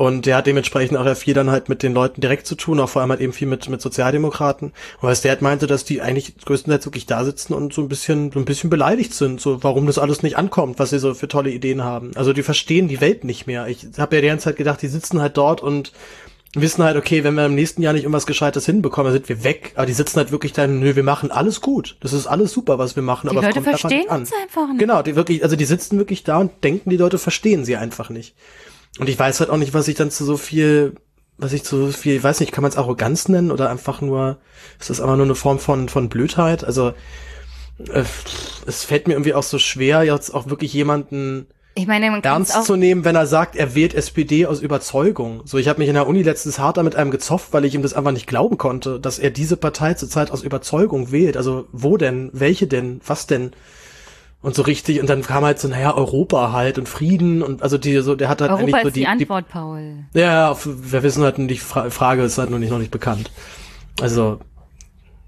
und der hat dementsprechend auch ja viel dann halt mit den Leuten direkt zu tun, auch vor allem halt eben viel mit, mit Sozialdemokraten. Und was der halt meinte, dass die eigentlich größtenteils wirklich da sitzen und so ein bisschen, so ein bisschen beleidigt sind, so warum das alles nicht ankommt, was sie so für tolle Ideen haben. Also die verstehen die Welt nicht mehr. Ich habe ja die ganze Zeit gedacht, die sitzen halt dort und wissen halt, okay, wenn wir im nächsten Jahr nicht irgendwas Gescheites hinbekommen, dann sind wir weg. Aber die sitzen halt wirklich da, nö, wir machen alles gut. Das ist alles super, was wir machen, die aber Leute verstehen einfach nicht an. einfach nicht. Genau, die wirklich, also die sitzen wirklich da und denken, die Leute verstehen sie einfach nicht. Und ich weiß halt auch nicht, was ich dann zu so viel, was ich zu so viel, ich weiß nicht, kann man es Arroganz nennen oder einfach nur, ist das einfach nur eine Form von, von Blödheit? Also, äh, es fällt mir irgendwie auch so schwer, jetzt auch wirklich jemanden ich meine, man ernst zu nehmen, wenn er sagt, er wählt SPD aus Überzeugung. So, ich habe mich in der Uni letztens hart damit einem gezofft, weil ich ihm das einfach nicht glauben konnte, dass er diese Partei zurzeit aus Überzeugung wählt. Also wo denn? Welche denn? Was denn? Und so richtig und dann kam halt so naja Europa halt und Frieden und also die so der hat halt Europa eigentlich ist so die, die Antwort die, Paul ja wir wissen halt die Frage ist halt noch nicht noch nicht bekannt also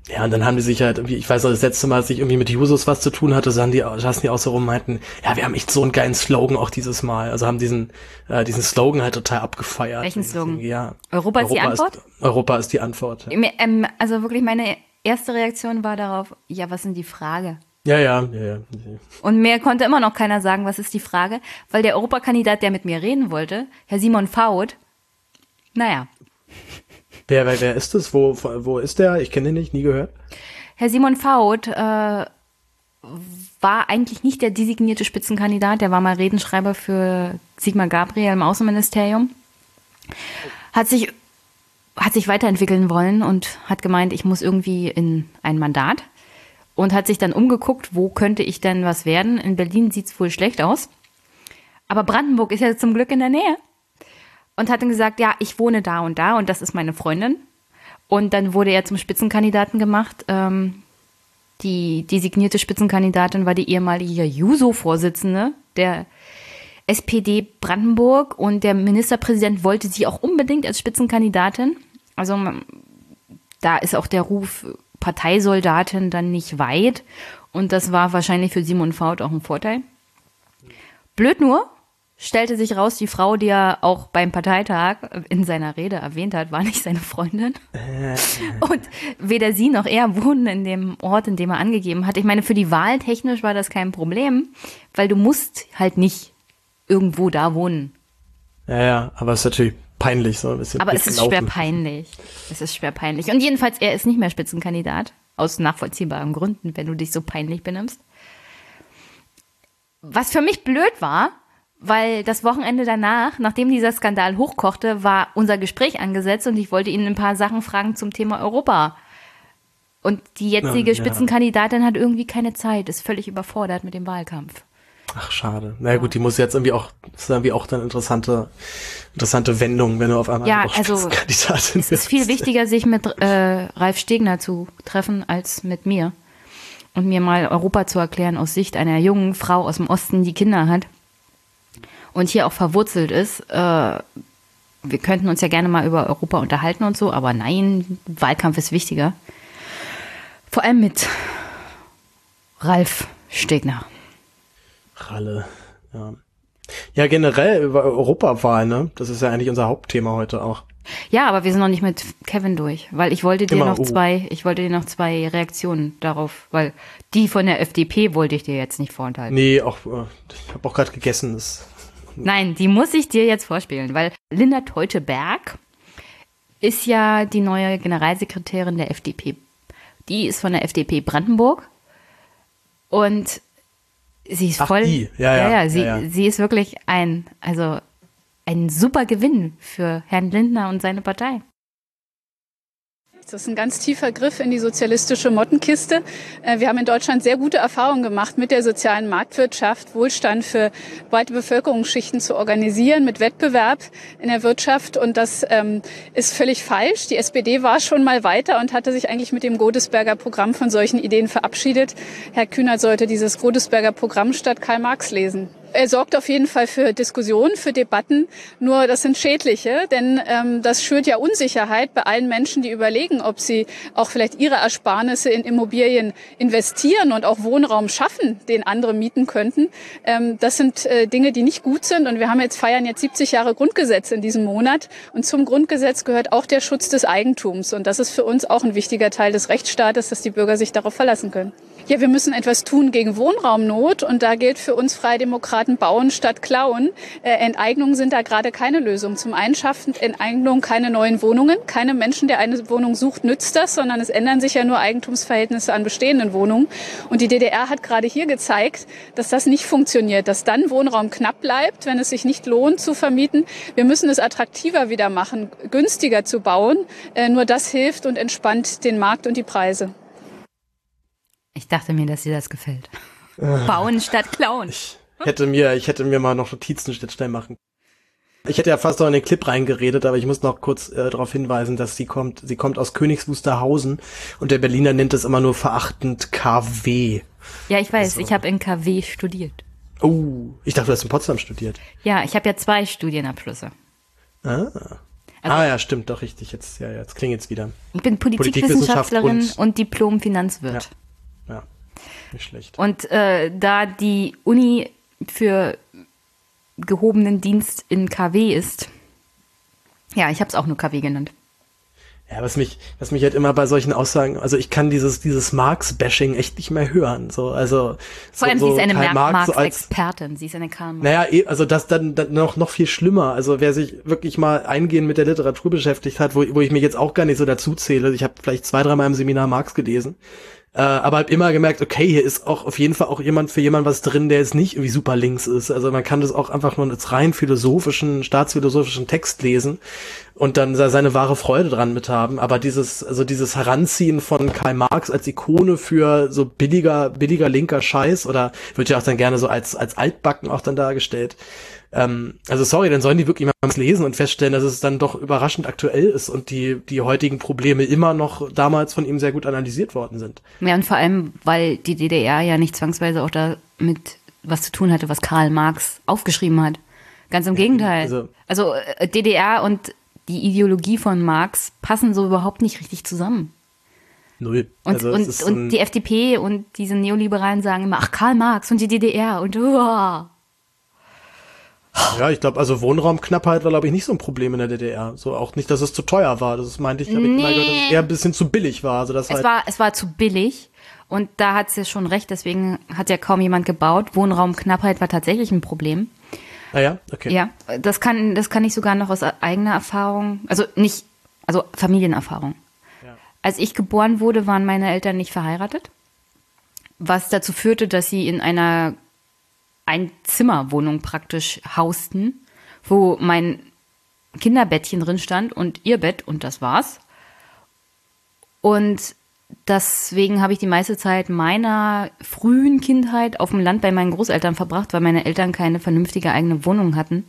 ja, und dann haben die sich halt irgendwie, ich weiß noch, das letzte Mal, als ich irgendwie mit Jusos was zu tun hatte, sahen die, saßen die auch so rum meinten, ja, wir haben echt so einen geilen Slogan auch dieses Mal. Also haben diesen, äh, diesen Slogan halt total abgefeiert. Welchen Slogan? Ja. Europa, Europa ist die Antwort? Ist, Europa ist die Antwort. Ja. Ähm, also wirklich meine erste Reaktion war darauf, ja, was sind die Frage? Ja, ja, ja, ja. Und mehr konnte immer noch keiner sagen, was ist die Frage, weil der Europakandidat, der mit mir reden wollte, Herr Simon Faut, naja. Wer, wer, wer ist das? Wo, wo ist der? Ich kenne den nicht, nie gehört. Herr Simon Faut äh, war eigentlich nicht der designierte Spitzenkandidat, der war mal Redenschreiber für Sigmar Gabriel im Außenministerium. Hat sich, hat sich weiterentwickeln wollen und hat gemeint, ich muss irgendwie in ein Mandat und hat sich dann umgeguckt, wo könnte ich denn was werden. In Berlin sieht es wohl schlecht aus. Aber Brandenburg ist ja zum Glück in der Nähe. Und hat dann gesagt, ja, ich wohne da und da und das ist meine Freundin. Und dann wurde er zum Spitzenkandidaten gemacht. Ähm, die designierte Spitzenkandidatin war die ehemalige Juso-Vorsitzende der SPD Brandenburg und der Ministerpräsident wollte sie auch unbedingt als Spitzenkandidatin. Also da ist auch der Ruf Parteisoldatin dann nicht weit. Und das war wahrscheinlich für Simon Faut auch ein Vorteil. Blöd nur, stellte sich raus, die Frau, die er auch beim Parteitag in seiner Rede erwähnt hat, war nicht seine Freundin. Äh. Und weder sie noch er wohnen in dem Ort, in dem er angegeben hat. Ich meine, für die Wahl technisch war das kein Problem, weil du musst halt nicht irgendwo da wohnen. Ja, ja, aber es ist natürlich peinlich, so ein bisschen. Aber es ist schwer peinlich. Es ist schwer peinlich. Und jedenfalls, er ist nicht mehr Spitzenkandidat. aus nachvollziehbaren Gründen, wenn du dich so peinlich benimmst. Was für mich blöd war, weil das Wochenende danach, nachdem dieser Skandal hochkochte, war unser Gespräch angesetzt und ich wollte ihn ein paar Sachen fragen zum Thema Europa. Und die jetzige ja, Spitzenkandidatin hat irgendwie keine Zeit, ist völlig überfordert mit dem Wahlkampf. Ach, schade. Na naja, gut, die muss jetzt irgendwie auch, das ist irgendwie auch dann interessante, interessante Wendung, wenn du auf einmal ja, also, Kandidatin bist. Es ist viel wichtiger, sich mit äh, Ralf Stegner zu treffen, als mit mir. Und mir mal Europa zu erklären aus Sicht einer jungen Frau aus dem Osten, die Kinder hat und hier auch verwurzelt ist. Äh, wir könnten uns ja gerne mal über Europa unterhalten und so, aber nein, Wahlkampf ist wichtiger. Vor allem mit Ralf Stegner. Ralle, ja. Ja, generell über Europawahl, ne? Das ist ja eigentlich unser Hauptthema heute auch. Ja, aber wir sind noch nicht mit Kevin durch, weil ich wollte dir Immer, noch oh. zwei, ich wollte dir noch zwei Reaktionen darauf, weil die von der FDP wollte ich dir jetzt nicht vorenthalten. Nee, auch äh, ich habe auch gerade gegessen. Das Nein, die muss ich dir jetzt vorspielen, weil Linda Teuteberg ist ja die neue Generalsekretärin der FDP. Die ist von der FDP Brandenburg und sie ist Ach, voll. Die. Ja, ja, ja, ja, sie, ja, ja. sie ist wirklich ein, also ein super Gewinn für Herrn Lindner und seine Partei. Das ist ein ganz tiefer Griff in die sozialistische Mottenkiste. Äh, wir haben in Deutschland sehr gute Erfahrungen gemacht mit der sozialen Marktwirtschaft, Wohlstand für breite Bevölkerungsschichten zu organisieren, mit Wettbewerb in der Wirtschaft. Und das ähm, ist völlig falsch. Die SPD war schon mal weiter und hatte sich eigentlich mit dem Godesberger Programm von solchen Ideen verabschiedet. Herr Kühnert sollte dieses Godesberger Programm statt Karl Marx lesen. Er sorgt auf jeden Fall für Diskussionen, für Debatten. Nur das sind schädliche, denn ähm, das schürt ja Unsicherheit bei allen Menschen, die überlegen, ob sie auch vielleicht ihre Ersparnisse in Immobilien investieren und auch Wohnraum schaffen, den andere mieten könnten. Ähm, das sind äh, Dinge, die nicht gut sind. Und wir haben jetzt feiern jetzt 70 Jahre Grundgesetz in diesem Monat. Und zum Grundgesetz gehört auch der Schutz des Eigentums. Und das ist für uns auch ein wichtiger Teil des Rechtsstaates, dass die Bürger sich darauf verlassen können. Ja, wir müssen etwas tun gegen Wohnraumnot. Und da gilt für uns Freie Demokraten, Demokraten bauen statt klauen. Äh, Enteignungen sind da gerade keine Lösung. Zum einen schaffen Enteignungen keine neuen Wohnungen. Keine Menschen, der eine Wohnung sucht, nützt das, sondern es ändern sich ja nur Eigentumsverhältnisse an bestehenden Wohnungen. Und die DDR hat gerade hier gezeigt, dass das nicht funktioniert, dass dann Wohnraum knapp bleibt, wenn es sich nicht lohnt zu vermieten. Wir müssen es attraktiver wieder machen, günstiger zu bauen. Äh, nur das hilft und entspannt den Markt und die Preise. Ich dachte mir, dass dir das gefällt. Bauen statt klauen. Ich, hätte mir, ich hätte mir mal noch Notizen schnell machen. Ich hätte ja fast noch in den Clip reingeredet, aber ich muss noch kurz äh, darauf hinweisen, dass sie kommt, sie kommt aus Königs Wusterhausen und der Berliner nennt es immer nur verachtend KW. Ja, ich weiß, also. ich habe in KW studiert. Oh, ich dachte, du hast in Potsdam studiert. Ja, ich habe ja zwei Studienabschlüsse. Ah. Also, ah ja, stimmt, doch richtig. Jetzt, ja, jetzt klingt es wieder. Ich bin Politikwissenschaftlerin und, und Diplom-Finanzwirt. Ja, nicht schlecht. Und äh, da die Uni für gehobenen Dienst in KW ist. Ja, ich habe es auch nur KW genannt. Ja, was mich, was mich halt immer bei solchen Aussagen, also ich kann dieses, dieses Marx-Bashing echt nicht mehr hören. So, also vor allem so, sie ist eine Marx-Expertin, so sie ist eine Karl Marx. Naja, eh, also das dann, dann noch noch viel schlimmer. Also wer sich wirklich mal eingehend mit der Literatur beschäftigt hat, wo, wo ich mich jetzt auch gar nicht so dazu zähle, ich habe vielleicht zwei, dreimal im Seminar Marx gelesen, äh, aber hab immer gemerkt, okay, hier ist auch auf jeden Fall auch jemand für jemand was drin, der jetzt nicht irgendwie super links ist. Also man kann das auch einfach nur als rein philosophischen, staatsphilosophischen Text lesen und dann seine wahre Freude dran mit haben. Aber dieses, also dieses Heranziehen von Karl Marx als Ikone für so billiger, billiger linker Scheiß oder wird ja auch dann gerne so als, als Altbacken auch dann dargestellt. Ähm, also sorry, dann sollen die wirklich mal lesen und feststellen, dass es dann doch überraschend aktuell ist und die, die heutigen Probleme immer noch damals von ihm sehr gut analysiert worden sind. Ja, und vor allem, weil die DDR ja nicht zwangsweise auch damit was zu tun hatte, was Karl Marx aufgeschrieben hat. Ganz im Gegenteil. Also, also äh, DDR und die Ideologie von Marx passen so überhaupt nicht richtig zusammen. Null. Und, also und, und die FDP und diese Neoliberalen sagen immer, ach, Karl Marx und die DDR und uh, ja, ich glaube, also Wohnraumknappheit war, glaube ich, nicht so ein Problem in der DDR. So auch nicht, dass es zu teuer war. Das meinte ich, glaube nee. ich, dass es eher ein bisschen zu billig war. Also das es halt war, es war zu billig. Und da hat sie schon recht, deswegen hat ja kaum jemand gebaut. Wohnraumknappheit war tatsächlich ein Problem. Ah ja, okay. Ja, das kann, das kann ich sogar noch aus eigener Erfahrung, also nicht, also Familienerfahrung. Als ich geboren wurde, waren meine Eltern nicht verheiratet, was dazu führte, dass sie in einer Einzimmerwohnung praktisch hausten, wo mein Kinderbettchen drin stand und ihr Bett und das war's. Und deswegen habe ich die meiste Zeit meiner frühen Kindheit auf dem Land bei meinen Großeltern verbracht, weil meine Eltern keine vernünftige eigene Wohnung hatten.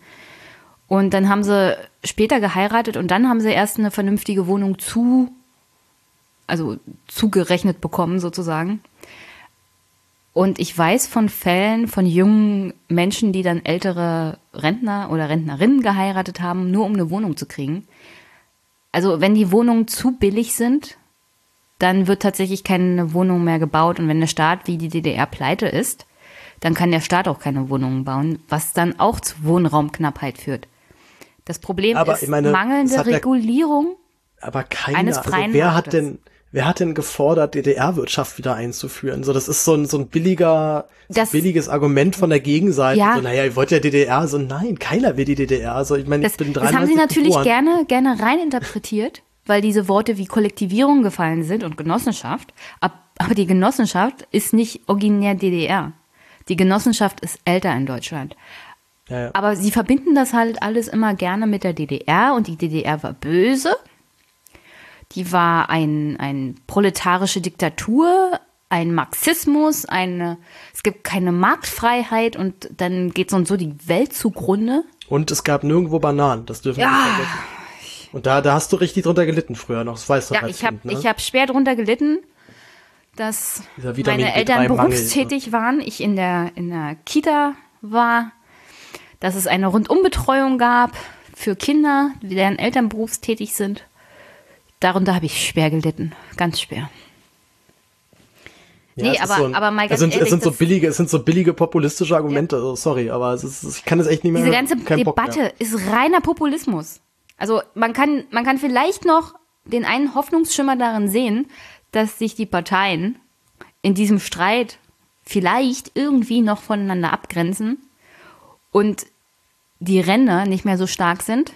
Und dann haben sie später geheiratet und dann haben sie erst eine vernünftige Wohnung zu, also zugerechnet bekommen sozusagen. Und ich weiß von Fällen von jungen Menschen, die dann ältere Rentner oder Rentnerinnen geheiratet haben, nur um eine Wohnung zu kriegen. Also wenn die Wohnungen zu billig sind, dann wird tatsächlich keine Wohnung mehr gebaut. Und wenn der Staat wie die DDR pleite ist, dann kann der Staat auch keine Wohnungen bauen, was dann auch zu Wohnraumknappheit führt. Das Problem Aber ist meine, mangelnde Regulierung. Aber keiner, Eines also freien wer hat denn, wer hat denn gefordert, DDR-Wirtschaft wieder einzuführen? So, das ist so ein, so ein billiger, so Das- billiges Argument von der Gegenseite. Ja. So, naja, ihr wollt ja DDR. So, nein, keiner will die DDR. Also, ich meine, Das, ich bin das haben sie 93 natürlich geboren. gerne, gerne reininterpretiert, weil diese Worte wie Kollektivierung gefallen sind und Genossenschaft. Ab- Aber die Genossenschaft ist nicht originär DDR. Die Genossenschaft ist älter in Deutschland. Ja, ja. Aber sie verbinden das halt alles immer gerne mit der DDR und die DDR war böse. Die war ein, ein proletarische Diktatur, ein Marxismus, eine, es gibt keine Marktfreiheit und dann geht so und so die Welt zugrunde. Und es gab nirgendwo Bananen. Das dürfen wir Ja. nicht vergessen. Und da, da hast du richtig drunter gelitten früher noch. Das weißt du Ja, ich habe ne? ich hab schwer drunter gelitten, dass meine Eltern B3-Mangel, berufstätig waren, ich in der, in der Kita war, dass es eine Rundumbetreuung gab für Kinder, deren Eltern berufstätig sind. Darunter habe ich schwer gelitten, ganz schwer. Ja, Nee, es aber- so ein, aber mal es ganz sind, es ehrlich, sind so billige, es sind so billige populistische Argumente. Also, sorry, aber es ist, ich kann es echt nicht mehr. Diese ganze. Debatte ist reiner Populismus. Also man kann, man kann vielleicht noch den einen Hoffnungsschimmer darin sehen, dass sich die Parteien in diesem Streit vielleicht irgendwie noch voneinander abgrenzen und die Ränder nicht mehr so stark sind.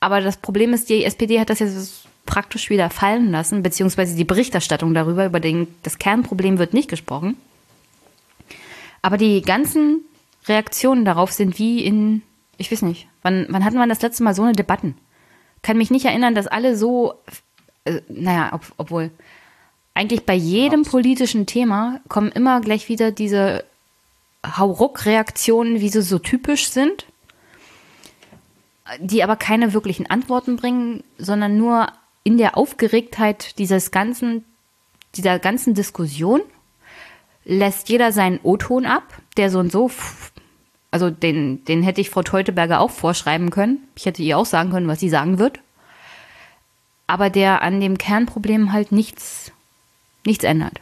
Aber das Problem ist, die SPD hat das jetzt praktisch wieder fallen lassen, beziehungsweise die Berichterstattung darüber, über den, das Kernproblem wird nicht gesprochen. Aber die ganzen Reaktionen darauf sind wie in, ich weiß nicht, wann, wann hatten wir das letzte Mal so eine Debatten? Kann mich nicht erinnern, dass alle so, äh, naja, ob, obwohl, eigentlich bei jedem politischen Thema kommen immer gleich wieder diese Hauruck-Reaktionen, wie sie so typisch sind, die aber keine wirklichen Antworten bringen, sondern nur in der Aufgeregtheit dieses ganzen, dieser ganzen Diskussion lässt jeder seinen O-Ton ab, der so und so, also den, den hätte ich Frau Teuteberger auch vorschreiben können. Ich hätte ihr auch sagen können, was sie sagen wird. Aber der an dem Kernproblem halt nichts, nichts ändert.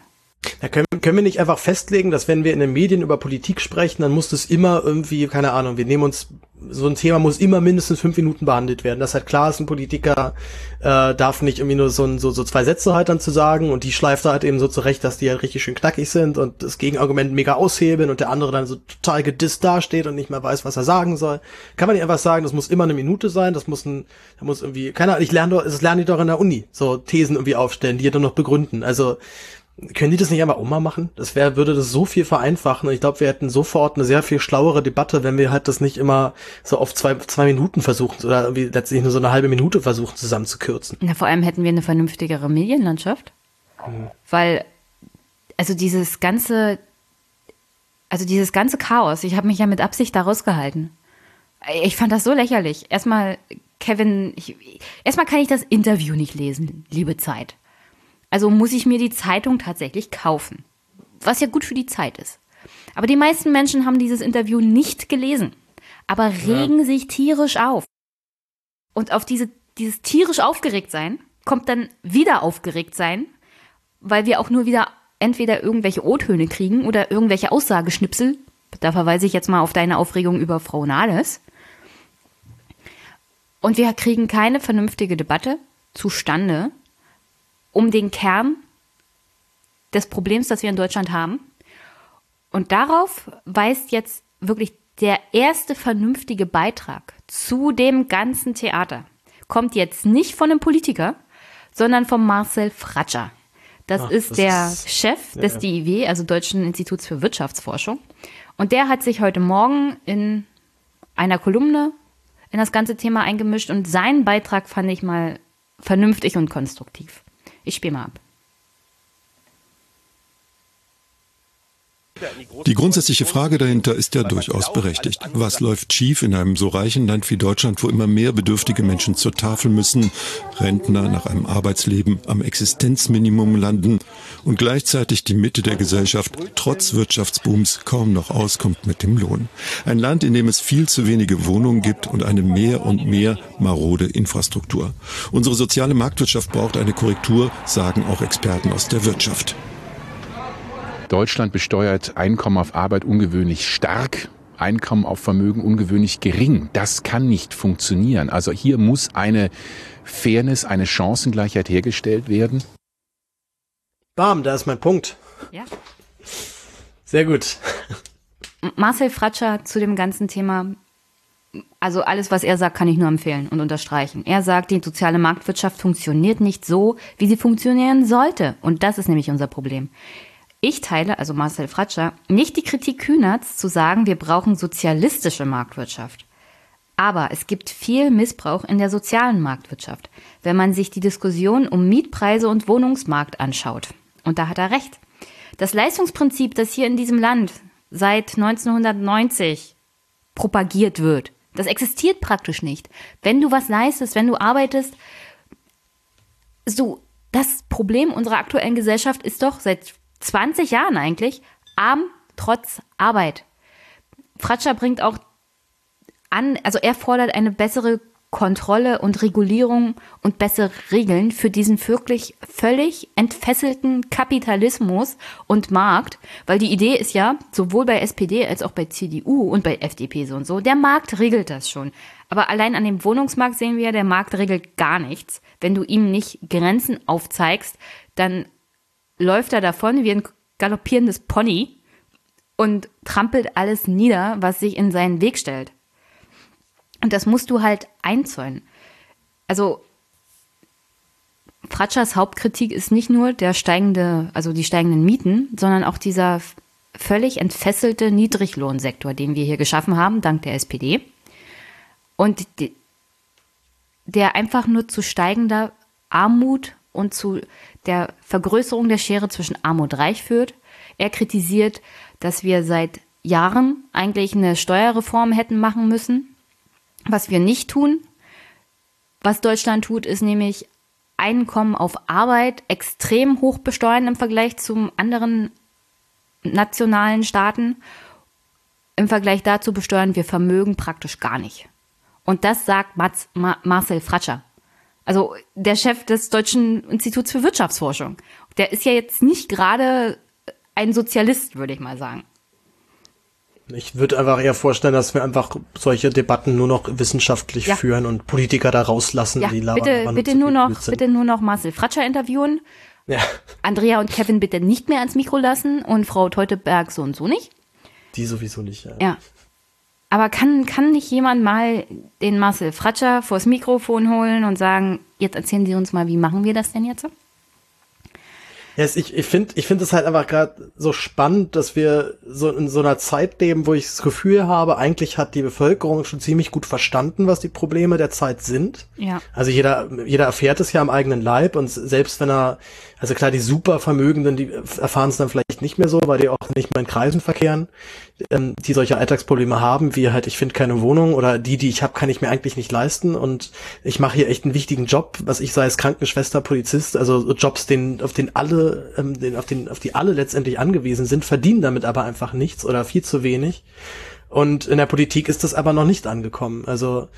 Ja, können, können wir nicht einfach festlegen, dass wenn wir in den Medien über Politik sprechen, dann muss das immer irgendwie, keine Ahnung, wir nehmen uns, so ein Thema muss immer mindestens fünf Minuten behandelt werden. Das halt klar ist, ein Politiker äh, darf nicht irgendwie nur so, ein- so, so zwei Sätze halt dann zu sagen und die schleift er halt eben so zurecht, dass die halt richtig schön knackig sind und das Gegenargument mega aushebeln und der andere dann so total gedisst dasteht und nicht mehr weiß, was er sagen soll. Kann man nicht einfach sagen, das muss immer eine Minute sein, das muss ein, da muss irgendwie, keine Ahnung, ich lerne doch, das lernen die doch in der Uni, so Thesen irgendwie aufstellen, die dann noch begründen. Also, können die das nicht einfach auch mal machen? Das wäre, würde das so viel vereinfachen. Und ich glaube, wir hätten sofort eine sehr viel schlauere Debatte, wenn wir halt das nicht immer so auf zwei, zwei Minuten versuchen oder irgendwie letztlich nur so eine halbe Minute versuchen zusammenzukürzen. Na, vor allem hätten wir eine vernünftigere Medienlandschaft. Weil, also dieses ganze, also dieses ganze Chaos, ich habe mich ja mit Absicht da rausgehalten. Ich fand das so lächerlich. Erstmal, Kevin, ich, erstmal kann ich das Interview nicht lesen, liebe Zeit. Also muss ich mir die Zeitung tatsächlich kaufen. Was ja gut für die Zeit ist. Aber die meisten Menschen haben dieses Interview nicht gelesen, aber regen sich tierisch auf. Und auf diese, dieses tierisch aufgeregt sein kommt dann wieder aufgeregt sein, weil wir auch nur wieder entweder irgendwelche O-Töne kriegen oder irgendwelche Aussageschnipsel. Da verweise ich jetzt mal auf deine Aufregung über Frau Nahles. Und wir kriegen keine vernünftige Debatte zustande um den Kern des Problems, das wir in Deutschland haben. Und darauf weist jetzt wirklich der erste vernünftige Beitrag zu dem ganzen Theater. Kommt jetzt nicht von einem Politiker, sondern von Marcel Fratscher. Das Ach, ist das der ist, Chef des ja, DIW, also Deutschen Instituts für Wirtschaftsforschung. Und der hat sich heute Morgen in einer Kolumne in das ganze Thema eingemischt und seinen Beitrag fand ich mal vernünftig und konstruktiv. Ich spiele mal ab. Die grundsätzliche Frage dahinter ist ja durchaus berechtigt. Was läuft schief in einem so reichen Land wie Deutschland, wo immer mehr bedürftige Menschen zur Tafel müssen, Rentner nach einem Arbeitsleben am Existenzminimum landen und gleichzeitig die Mitte der Gesellschaft trotz Wirtschaftsbooms kaum noch auskommt mit dem Lohn. Ein Land, in dem es viel zu wenige Wohnungen gibt und eine mehr und mehr marode Infrastruktur. Unsere soziale Marktwirtschaft braucht eine Korrektur, sagen auch Experten aus der Wirtschaft. Deutschland besteuert Einkommen auf Arbeit ungewöhnlich stark. Einkommen auf Vermögen ungewöhnlich gering. Das kann nicht funktionieren. Also hier muss eine Fairness, eine Chancengleichheit hergestellt werden. Bam, da ist mein Punkt. Ja. Sehr gut. Marcel Fratscher zu dem ganzen Thema. Also alles, was er sagt, kann ich nur empfehlen und unterstreichen. Er sagt, die soziale Marktwirtschaft funktioniert nicht so, wie sie funktionieren sollte. Und das ist nämlich unser Problem. Ich teile, also Marcel Fratscher, nicht die Kritik Kühnerts zu sagen, wir brauchen sozialistische Marktwirtschaft. Aber es gibt viel Missbrauch in der sozialen Marktwirtschaft, wenn man sich die Diskussion um Mietpreise und Wohnungsmarkt anschaut. Und da hat er recht. Das Leistungsprinzip, das hier in diesem Land seit 1990 propagiert wird, das existiert praktisch nicht. Wenn du was leistest, wenn du arbeitest, so, das Problem unserer aktuellen Gesellschaft ist doch seit 20 Jahren eigentlich, arm trotz Arbeit. Fratscher bringt auch an, also er fordert eine bessere Kontrolle und Regulierung und bessere Regeln für diesen wirklich völlig entfesselten Kapitalismus und Markt, weil die Idee ist ja, sowohl bei SPD als auch bei CDU und bei FDP so und so, der Markt regelt das schon. Aber allein an dem Wohnungsmarkt sehen wir, der Markt regelt gar nichts. Wenn du ihm nicht Grenzen aufzeigst, dann läuft er davon wie ein galoppierendes Pony und trampelt alles nieder, was sich in seinen Weg stellt. Und das musst du halt einzäunen. Also Fratschers Hauptkritik ist nicht nur der steigende, also die steigenden Mieten, sondern auch dieser völlig entfesselte Niedriglohnsektor, den wir hier geschaffen haben, dank der SPD. Und die, der einfach nur zu steigender Armut und zu der Vergrößerung der Schere zwischen Arm und Reich führt. Er kritisiert, dass wir seit Jahren eigentlich eine Steuerreform hätten machen müssen, was wir nicht tun. Was Deutschland tut, ist nämlich Einkommen auf Arbeit extrem hoch besteuern im Vergleich zu anderen nationalen Staaten. Im Vergleich dazu besteuern wir Vermögen praktisch gar nicht. Und das sagt Mats, Ma, Marcel Fratscher. Also der Chef des Deutschen Instituts für Wirtschaftsforschung. Der ist ja jetzt nicht gerade ein Sozialist, würde ich mal sagen. Ich würde einfach eher vorstellen, dass wir einfach solche Debatten nur noch wissenschaftlich ja. führen und Politiker da rauslassen, ja, die labern. Bitte, bitte nur noch, bitte nur noch Marcel Fratscher interviewen. Ja. Andrea und Kevin bitte nicht mehr ans Mikro lassen und Frau Teuteberg so und so nicht. Die sowieso nicht, ja. Ja. Aber kann, kann nicht jemand mal den Marcel Fratscher vors Mikrofon holen und sagen, jetzt erzählen Sie uns mal, wie machen wir das denn jetzt? Ja, ich, ich finde ich finde es halt einfach gerade so spannend, dass wir so in so einer Zeit leben, wo ich das Gefühl habe, eigentlich hat die Bevölkerung schon ziemlich gut verstanden, was die Probleme der Zeit sind. Ja. Also jeder, jeder erfährt es ja am eigenen Leib und selbst wenn er, also klar, die Supervermögenden, die erfahren es dann vielleicht nicht mehr so, weil die auch nicht mehr in Kreisen verkehren, ähm, die solche Alltagsprobleme haben, wie halt, ich finde keine Wohnung oder die, die ich habe, kann ich mir eigentlich nicht leisten und ich mache hier echt einen wichtigen Job, was ich sei als Krankenschwester, Polizist, also Jobs, den, auf den alle, ähm, den, auf den, auf die alle letztendlich angewiesen sind, verdienen damit aber einfach nichts oder viel zu wenig. Und in der Politik ist das aber noch nicht angekommen. Also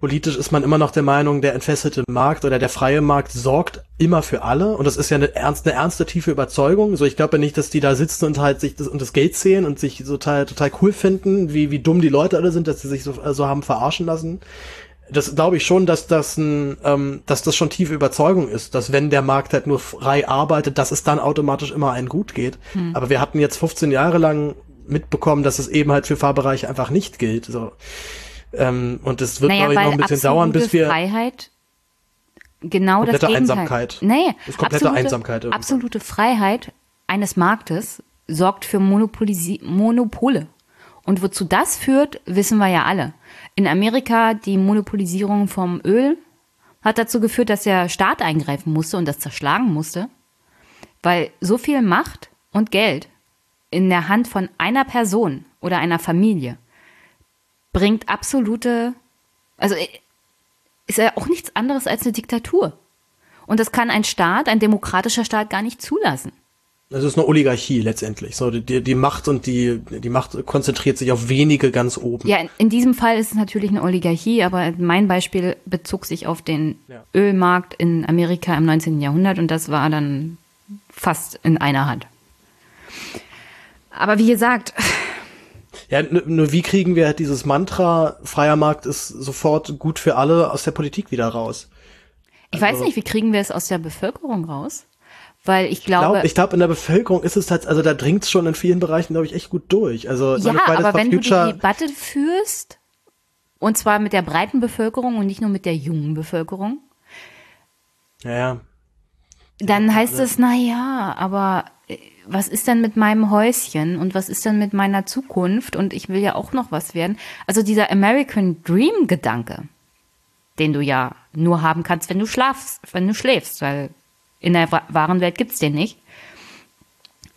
Politisch ist man immer noch der Meinung, der entfesselte Markt oder der freie Markt sorgt immer für alle. Und das ist ja eine ernste, eine ernste, tiefe Überzeugung. So, ich glaube ja nicht, dass die da sitzen und halt sich das, und das Geld sehen und sich total, total cool finden, wie, wie dumm die Leute alle sind, dass sie sich so, so haben verarschen lassen. Das glaube ich schon, dass das ein, ähm, dass das schon tiefe Überzeugung ist, dass wenn der Markt halt nur frei arbeitet, dass es dann automatisch immer allen gut geht. Hm. Aber wir hatten jetzt 15 Jahre lang mitbekommen, dass es eben halt für Fahrbereiche einfach nicht gilt. So. Ähm, und es wird, naja, glaube ich, noch ein bisschen dauern, bis wir. Freiheit genau das Komplette Gegenteil. Einsamkeit. Nee, Das ist komplette Einsamkeit irgendwann. Absolute Freiheit eines Marktes sorgt für Monopolisi Monopole. Und wozu das führt, wissen wir ja alle. In Amerika die Monopolisierung vom Öl hat dazu geführt, dass der Staat eingreifen musste und das zerschlagen musste, weil so viel Macht und Geld in der Hand von einer Person oder einer Familie bringt absolute, also ist ja auch nichts anderes als eine Diktatur. Und das kann ein Staat, ein demokratischer Staat gar nicht zulassen. Das ist eine Oligarchie letztendlich. So, die, die Macht und die, die Macht konzentriert sich auf wenige ganz oben. Ja, in, in diesem Fall ist es natürlich eine Oligarchie, aber mein Beispiel bezog sich auf den Ja. Ölmarkt in Amerika im 19. Jahrhundert und das war dann fast in einer Hand. Aber wie gesagt, Ja, nur wie kriegen wir dieses Mantra, freier Markt ist sofort gut für alle aus der Politik wieder raus? ich Also weiß nicht, wie kriegen wir es aus der Bevölkerung raus? Weil ich glaube, ich glaube, in der Bevölkerung ist es halt, also da dringt es schon in vielen Bereichen, glaube ich, echt gut durch. Also ja, aber wenn du die Future, Debatte führst, und zwar mit der breiten Bevölkerung und nicht nur mit der jungen Bevölkerung, ja, ja, dann heißt es, na ja, aber was ist denn mit meinem Häuschen und was ist denn mit meiner Zukunft und ich will ja auch noch was werden. Also dieser American Dream Gedanke, den du ja nur haben kannst, wenn du schlafst, wenn du schläfst, weil in der wa- wahren Welt gibt's den nicht.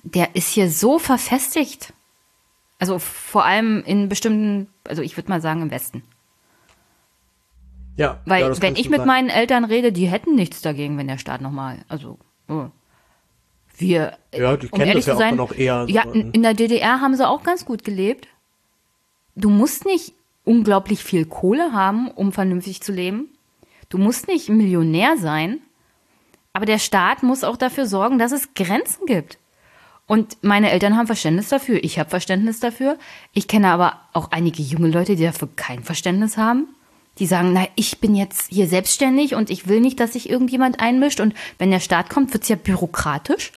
Der ist hier so verfestigt. Also vor allem in bestimmten, also ich würde mal sagen im Westen. ja. Weil ja, wenn ich mit sagen. meinen Eltern rede, die hätten nichts dagegen, wenn der Staat nochmal, also oh. Wir, Ja, die um kennen ehrlich das ja zu sein, auch noch eher. ja, so, in, in der DDR haben sie auch ganz gut gelebt. Du musst nicht unglaublich viel Kohle haben, um vernünftig zu leben. Du musst nicht Millionär sein, aber der Staat muss auch dafür sorgen, dass es Grenzen gibt. Und meine Eltern haben Verständnis dafür, ich habe Verständnis dafür. Ich kenne aber auch einige junge Leute, die dafür kein Verständnis haben. Die sagen, na, ich bin jetzt hier selbstständig und ich will nicht, dass sich irgendjemand einmischt. Und wenn der Staat kommt, wird's ja bürokratisch.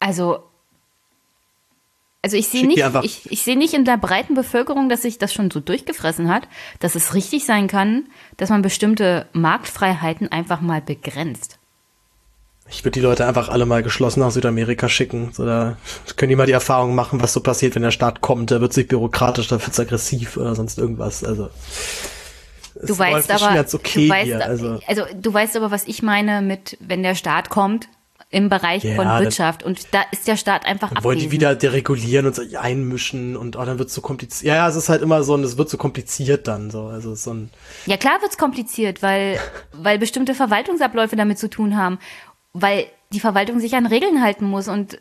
Also, also ich sehe nicht, ich, ich sehe nicht in der breiten Bevölkerung, dass sich das schon so durchgefressen hat, dass es richtig sein kann, dass man bestimmte Marktfreiheiten einfach mal begrenzt. Ich würde die Leute einfach alle mal geschlossen nach Südamerika schicken. So, da können die mal die Erfahrung machen, was so passiert, wenn der Staat kommt. Da wird sich bürokratisch, da wird's aggressiv oder sonst irgendwas. Also Du es weißt aber, okay du weißt, hier. Also also du weißt aber, was ich meine mit, wenn der Staat kommt im Bereich Ja, von dann- Wirtschaft und da ist der Staat einfach Dann wollen die abwesend. wieder deregulieren und sich einmischen und oh, dann wird's so kompliziert. Ja, ja, es ist halt immer so, und es wird so kompliziert dann so. Also so ein Ja, klar wird's kompliziert, weil, weil bestimmte Verwaltungsabläufe damit zu tun haben, weil die Verwaltung sich an Regeln halten muss und äh,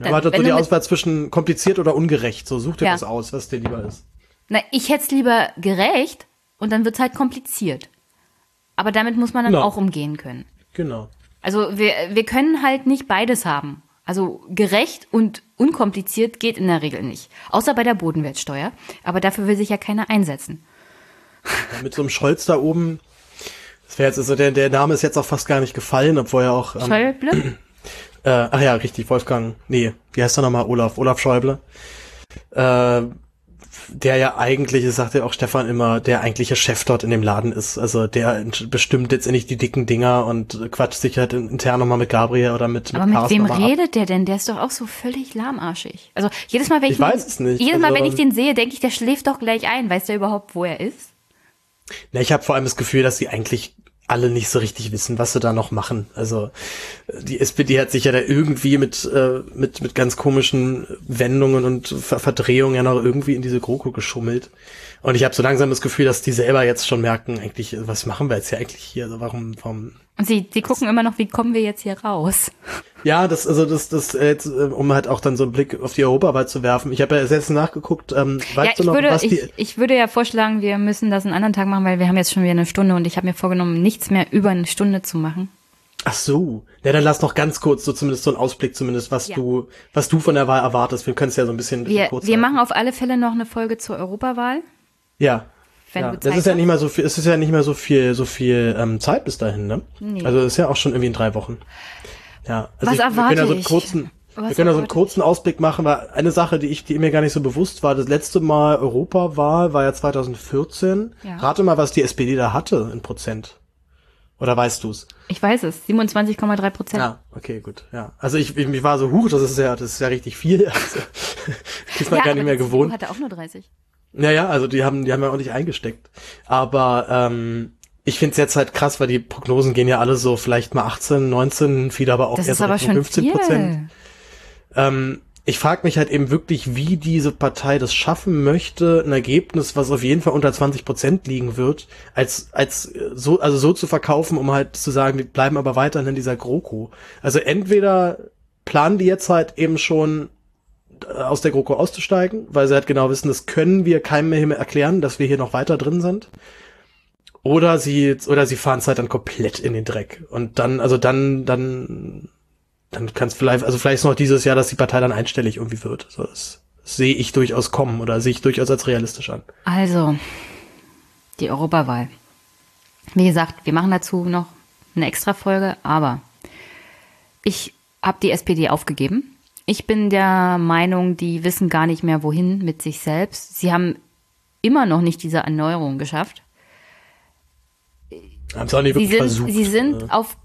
ja, aber wenn so die Auswahl zwischen kompliziert oder ungerecht. So such dir Ja. was aus, was dir lieber ist. na, ich hätte es lieber gerecht und dann wird's halt kompliziert. Aber damit muss man dann Genau. auch umgehen können. Genau. Also wir, wir können halt nicht beides haben. Also gerecht und unkompliziert geht in der Regel nicht. Außer bei der Bodenwertsteuer. Aber dafür will sich ja keiner einsetzen. Ja, mit so einem Scholz da oben. Das wäre jetzt, also der, der Name ist jetzt auch fast gar nicht gefallen, obwohl er auch. Ähm, Schäuble? Äh, ach ja, richtig, Wolfgang. Nee, wie heißt er nochmal? Olaf, Olaf Schäuble. Äh, der ja eigentlich, das sagt ja auch Stefan immer, der eigentliche Chef dort in dem Laden ist. Also der bestimmt letztendlich die dicken Dinger und quatscht sich halt intern nochmal mit Gabriel oder mit, Aber mit Carsten wem nochmal ab. redet der denn? Der ist doch auch so völlig lahmarschig. Also jedes Mal, wenn ich, Ich nicht. Jedes Mal, Also, wenn ich den sehe, denke ich, der schläft doch gleich ein. Weiß der überhaupt, wo er ist? Na, ich habe vor allem das Gefühl, dass die eigentlich alle nicht so richtig wissen, was sie da noch machen. Also die SPD hat sich ja da irgendwie mit äh, mit mit ganz komischen Wendungen und Ver Verdrehungen ja noch irgendwie in diese GroKo geschummelt. Und ich habe so langsam das Gefühl, dass die selber jetzt schon merken, eigentlich, was machen wir jetzt hier eigentlich hier? Also warum, warum? Und sie, sie gucken immer noch, wie kommen wir jetzt hier raus? Ja, das, also das, das, äh, jetzt, äh, um halt auch dann so einen Blick auf die Europawahl zu werfen. Ich habe ja selbst nachgeguckt, ähm, weißt ja, du ich noch, würde, was die. ich, ich würde ja vorschlagen, wir müssen das einen anderen Tag machen, weil wir haben jetzt schon wieder eine Stunde und ich habe mir vorgenommen, nichts mehr über eine Stunde zu machen. Ach so. Ja, dann lass noch ganz kurz, so zumindest so einen Ausblick, zumindest, was Ja. du, was du von der Wahl erwartest. Wir können es ja so ein bisschen, bisschen Wir, kurz wir halten. machen auf alle Fälle noch eine Folge zur Europawahl. Ja. Wenn ja. du Das Zeit ist ja nicht mal so viel, es ist ja nicht mehr so viel, so viel ähm, Zeit bis dahin, ne? Nee. Also ist ja auch schon irgendwie in drei Wochen. Ja. Also Was ich, wir erwarte können ja so einen ich? kurzen, Was wir können ja so einen kurzen Ausblick machen, weil eine Sache, die ich, die mir gar nicht so bewusst war, das letzte Mal Europawahl war ja 2014. Ja. Rate mal, was die SPD da hatte in Prozent. Oder weißt du's? Ich weiß es, 27,3 Prozent. Ja, okay, gut. Ja, also ich, ich, ich war so huch, das ist ja, das ist ja richtig viel. Also, ist man ja, gar nicht mehr gewohnt. Hatte auch nur 30. Naja, also die haben, die haben ja auch nicht eingesteckt. Aber ähm, ich find's jetzt halt krass, weil die Prognosen gehen ja alle so vielleicht mal 18, 19, viele aber auch Das so aber Richtung schon 15 viel. Prozent. Ähm, ich frage mich halt eben wirklich, wie diese Partei das schaffen möchte, ein Ergebnis, was auf jeden Fall unter 20 Prozent liegen wird, als als so also so zu verkaufen, um halt zu sagen, wir bleiben aber weiterhin in dieser GroKo. Also entweder planen die jetzt halt eben schon aus der GroKo auszusteigen, weil sie halt genau wissen, das können wir keinem mehr erklären, dass wir hier noch weiter drin sind. Oder sie, oder sie fahren es halt dann komplett in den Dreck. Und dann, also dann, dann, dann kann es vielleicht, also vielleicht noch dieses Jahr, dass die Partei dann einstellig irgendwie wird. So, das sehe ich durchaus kommen oder sehe ich durchaus als realistisch an. Also, die Europawahl. Wie gesagt, wir machen dazu noch eine extra Folge, aber ich habe die SPD aufgegeben. Ich bin der Meinung, die wissen gar nicht mehr wohin mit sich selbst. Sie haben immer noch nicht diese Erneuerung geschafft. Haben sie auch nicht Sie sind, versucht. sie sind äh. auf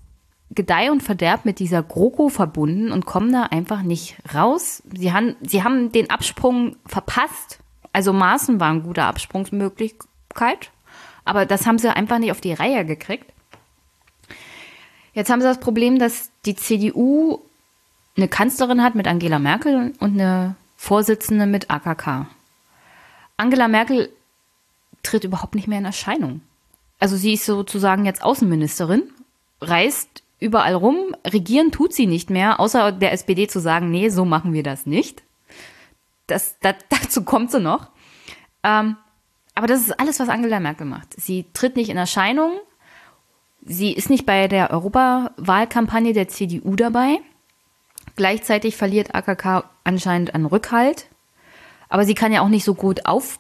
Gedeih und Verderb mit dieser GroKo verbunden und kommen da einfach nicht raus. Sie haben, sie haben den Absprung verpasst. Also Maßen war eine gute Absprungsmöglichkeit, aber das haben sie einfach nicht auf die Reihe gekriegt. Jetzt haben sie das Problem, dass die CDU eine Kanzlerin hat mit Angela Merkel und eine Vorsitzende mit AKK. Angela Merkel tritt überhaupt nicht mehr in Erscheinung. Also sie ist sozusagen jetzt Außenministerin, reist überall rum, regieren tut sie nicht mehr, außer der SPD zu sagen, nee, so machen wir das nicht. Das, das, dazu kommt sie noch. Ähm, aber das ist alles, was Angela Merkel macht. Sie tritt nicht in Erscheinung, sie ist nicht bei der Europawahlkampagne der CDU dabei. Gleichzeitig verliert AKK anscheinend an Rückhalt. Aber sie kann ja auch nicht so gut auf,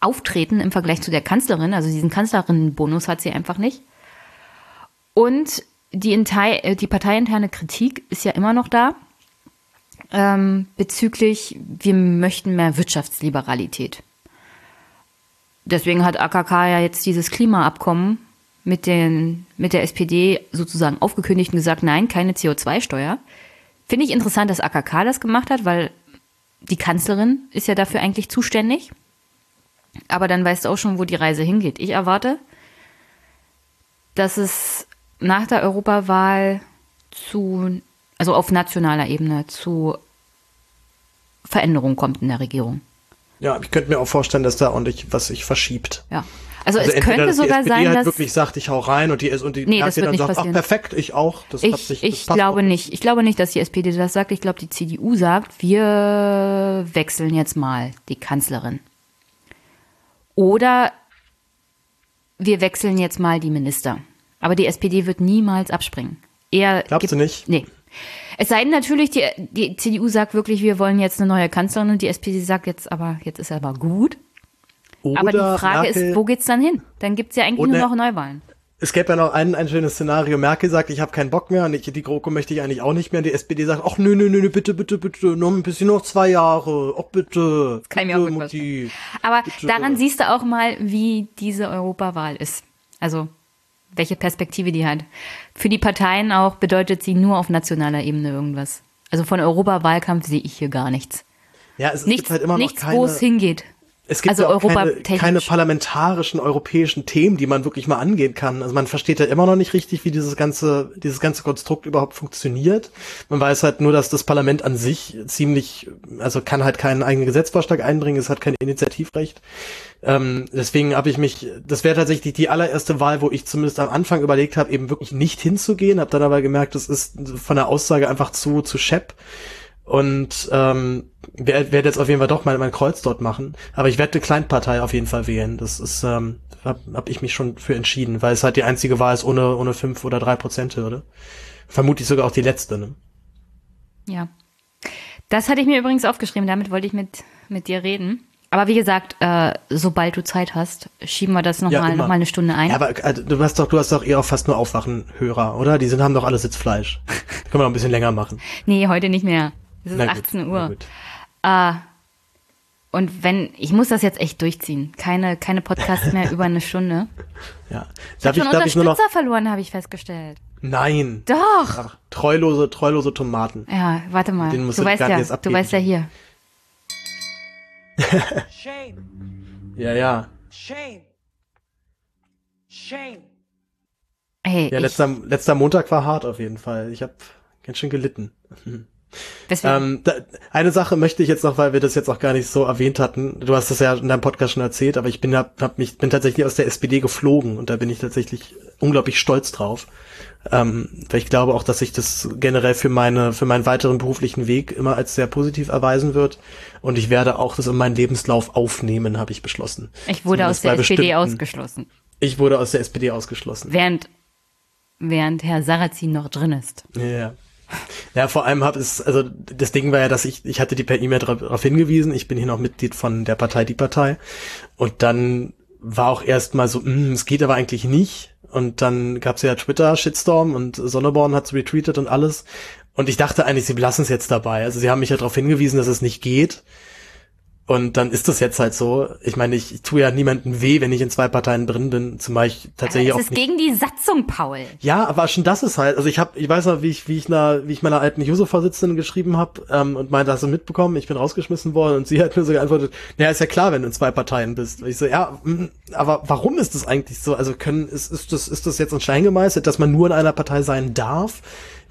auftreten im Vergleich zu der Kanzlerin. Also diesen Kanzlerinnenbonus hat sie einfach nicht. Und die, äh, die parteiinterne Kritik ist ja immer noch da ähm, bezüglich, wir möchten mehr Wirtschaftsliberalität. Deswegen hat AKK ja jetzt dieses Klimaabkommen mit, den, mit der SPD sozusagen aufgekündigt und gesagt, nein, keine CO2-Steuer. Finde ich interessant, dass AKK das gemacht hat, weil die Kanzlerin ist ja dafür eigentlich zuständig. Aber dann weißt du auch schon, wo die Reise hingeht. Ich erwarte, dass es nach der Europawahl zu, also auf nationaler Ebene zu Veränderungen kommt in der Regierung. Ja, ich könnte mir auch vorstellen, dass da ordentlich was sich verschiebt. Ja. Also, Also es könnte dass sogar die SPD sein, halt dass wirklich sagt, ich hau rein und die, und die Nee, wird dann sagt, passieren. ach perfekt, ich auch. Das hat ich, sich, das ich glaube nicht. Ich glaube nicht, dass die SPD das sagt. Ich glaube, die CDU sagt, wir wechseln jetzt mal die Kanzlerin. Oder wir wechseln jetzt mal die Minister. Aber die SPD wird niemals abspringen. Eher Glaubst gibt- du nicht? Nee. Es sei denn natürlich, die, die CDU sagt wirklich, wir wollen jetzt eine neue Kanzlerin und die SPD sagt jetzt aber, jetzt ist aber gut. Oder aber die Frage Merkel, ist, wo geht's dann hin? Dann gibt's ja eigentlich nur noch Neuwahlen. Es gäbe ja noch ein, ein schönes Szenario. Merkel sagt, ich habe keinen Bock mehr und ich, die GroKo möchte ich eigentlich auch nicht mehr. Und die SPD sagt, ach nö, nö, nö, bitte, bitte, bitte, noch ein bisschen noch zwei Jahre. Ach bitte. Das kann ich mir auch vorstellen. Aber Bitte. daran siehst du auch mal, wie diese Europawahl ist. Also welche Perspektive die hat. Für die Parteien auch bedeutet sie nur auf nationaler Ebene irgendwas. Also von Europawahlkampf sehe ich hier gar nichts. Ja, es Nichts, gibt halt immer noch nichts keine, wo es hingeht. Es gibt Also ja auch keine, keine parlamentarischen europäischen Themen, die man wirklich mal angehen kann. Also man versteht ja immer noch nicht richtig, wie dieses ganze, dieses ganze Konstrukt überhaupt funktioniert. Man weiß halt nur, dass das Parlament an sich ziemlich, also kann halt keinen eigenen Gesetzvorschlag einbringen, es hat kein Initiativrecht. Ähm, deswegen habe ich mich, das wäre tatsächlich die allererste Wahl, wo ich zumindest am Anfang überlegt habe, eben wirklich nicht hinzugehen, habe dann aber gemerkt, das ist von der Aussage einfach zu, zu schepp. Und ähm, werde werd jetzt auf jeden Fall doch mal mein Kreuz dort machen. Aber ich werde eine Kleinpartei auf jeden Fall wählen. Das ist, ähm, hab, hab ich mich schon für entschieden, weil es halt die einzige Wahl ist ohne, ohne fünf oder drei Prozent Hürde. Vermutlich sogar auch die letzte, ne? Ja. Das hatte ich mir übrigens aufgeschrieben, damit wollte ich mit, mit dir reden. Aber wie gesagt, äh, sobald du Zeit hast, schieben wir das nochmal noch mal eine Stunde ein. Ja, aber also, du hast doch, du hast doch eher auch fast nur Aufwachen-Hörer, oder? Die sind, haben doch alle Sitzfleisch. Können wir noch ein bisschen länger machen. nee, heute nicht mehr. Es ist Na gut, 18 na Uhr. gut. Äh, Und wenn, ich muss das jetzt echt durchziehen. Keine, keine Podcasts mehr über eine Stunde. Ja. Ich habe schon darf ich nur noch, Unterstützer verloren, habe ich festgestellt. nein. Doch. Ach, treulose, treulose Tomaten. Ja, warte mal. Den musst Du du weißt ja, jetzt du weißt ja hier. Shame. Ja, ja. Shame. Shame. Hey, Ja, letzter, letzter Montag war hart auf jeden Fall. Ich habe ganz schön gelitten. Ähm, da, eine Sache möchte ich jetzt noch, weil wir das jetzt auch gar nicht so erwähnt hatten. Du hast das ja in deinem Podcast schon erzählt, aber ich bin hab, hab mich bin tatsächlich aus der SPD geflogen und da bin ich tatsächlich unglaublich stolz drauf. Ähm, weil ich glaube auch, dass sich das generell für meine für meinen weiteren beruflichen Weg immer als sehr positiv erweisen wird und ich werde auch das in meinen Lebenslauf aufnehmen, habe ich beschlossen. ich wurde aus Zumindest der bei SPD ausgeschlossen. Ich wurde aus der SPD ausgeschlossen. Während, während Herr Sarrazin noch drin ist. Ja. Ja, vor allem habe es, also das Ding war ja, dass ich, ich hatte die per E-Mail darauf hingewiesen, ich bin hier noch Mitglied von der Partei Die Partei. Und dann war auch erstmal so, "Hm, es geht aber eigentlich nicht. Und dann gab's ja Twitter-Shitstorm und Sonneborn hat's retweetet und alles. Und ich dachte eigentlich, sie lassen es jetzt dabei. Also sie haben mich ja darauf hingewiesen, dass es nicht geht. Und dann ist das jetzt halt so. Ich meine, ich, ich tue ja niemandem weh, wenn ich in zwei Parteien drin bin, zumal ich tatsächlich Aber auch es ist gegen die Satzung, Paul. ja, aber schon das ist halt, also ich habe, ich weiß noch, wie ich, wie ich einer, wie ich meiner alten Juso-Vorsitzenden geschrieben habe ähm, und meinte, hast du mitbekommen, ich bin rausgeschmissen worden und sie hat mir so geantwortet, naja, ist ja klar, wenn du in zwei Parteien bist. Und ich so, ja, mm, aber warum ist das eigentlich so? Also können, ist, ist das, ist das jetzt ein Stein gemeißelt, dass man nur in einer Partei sein darf?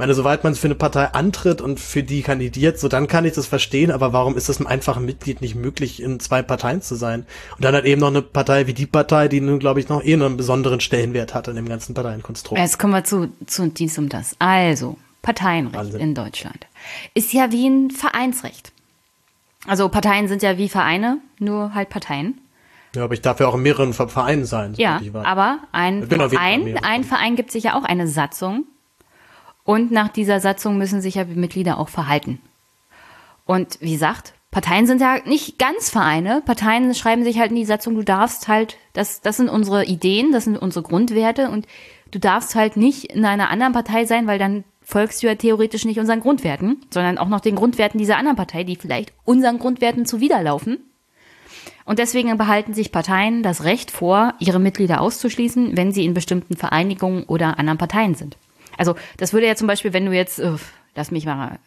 Ich meine, soweit man für eine Partei antritt und für die kandidiert, so dann kann ich das verstehen, aber warum ist es einem einfachen Mitglied nicht möglich, in zwei Parteien zu sein? Und dann hat eben noch eine Partei wie die Partei, die nun, glaube ich, noch eh einen besonderen Stellenwert hat in dem ganzen Parteienkonstrukt. Jetzt kommen wir zu, zu dies und das. Also, Parteienrecht Wahnsinn. in Deutschland ist ja wie ein Vereinsrecht. Also Parteien sind ja wie Vereine, nur halt Parteien. Ja, aber ich darf ja auch in mehreren Ver- Vereinen sein. Ja, ich weiß. aber ein Fall Verein, ein Verein gibt sich ja auch eine Satzung. Und nach dieser Satzung müssen sich ja die Mitglieder auch verhalten. Und wie gesagt, Parteien sind ja nicht ganz Vereine. Parteien schreiben sich halt in die Satzung, du darfst halt, das, das sind unsere Ideen, das sind unsere Grundwerte und du darfst halt nicht in einer anderen Partei sein, weil dann folgst du ja theoretisch nicht unseren Grundwerten, sondern auch noch den Grundwerten dieser anderen Partei, die vielleicht unseren Grundwerten zuwiderlaufen. Und deswegen behalten sich Parteien das Recht vor, ihre Mitglieder auszuschließen, wenn sie in bestimmten Vereinigungen oder anderen Parteien sind. Also das würde ja zum Beispiel, wenn du jetzt, äh, lass mich mal,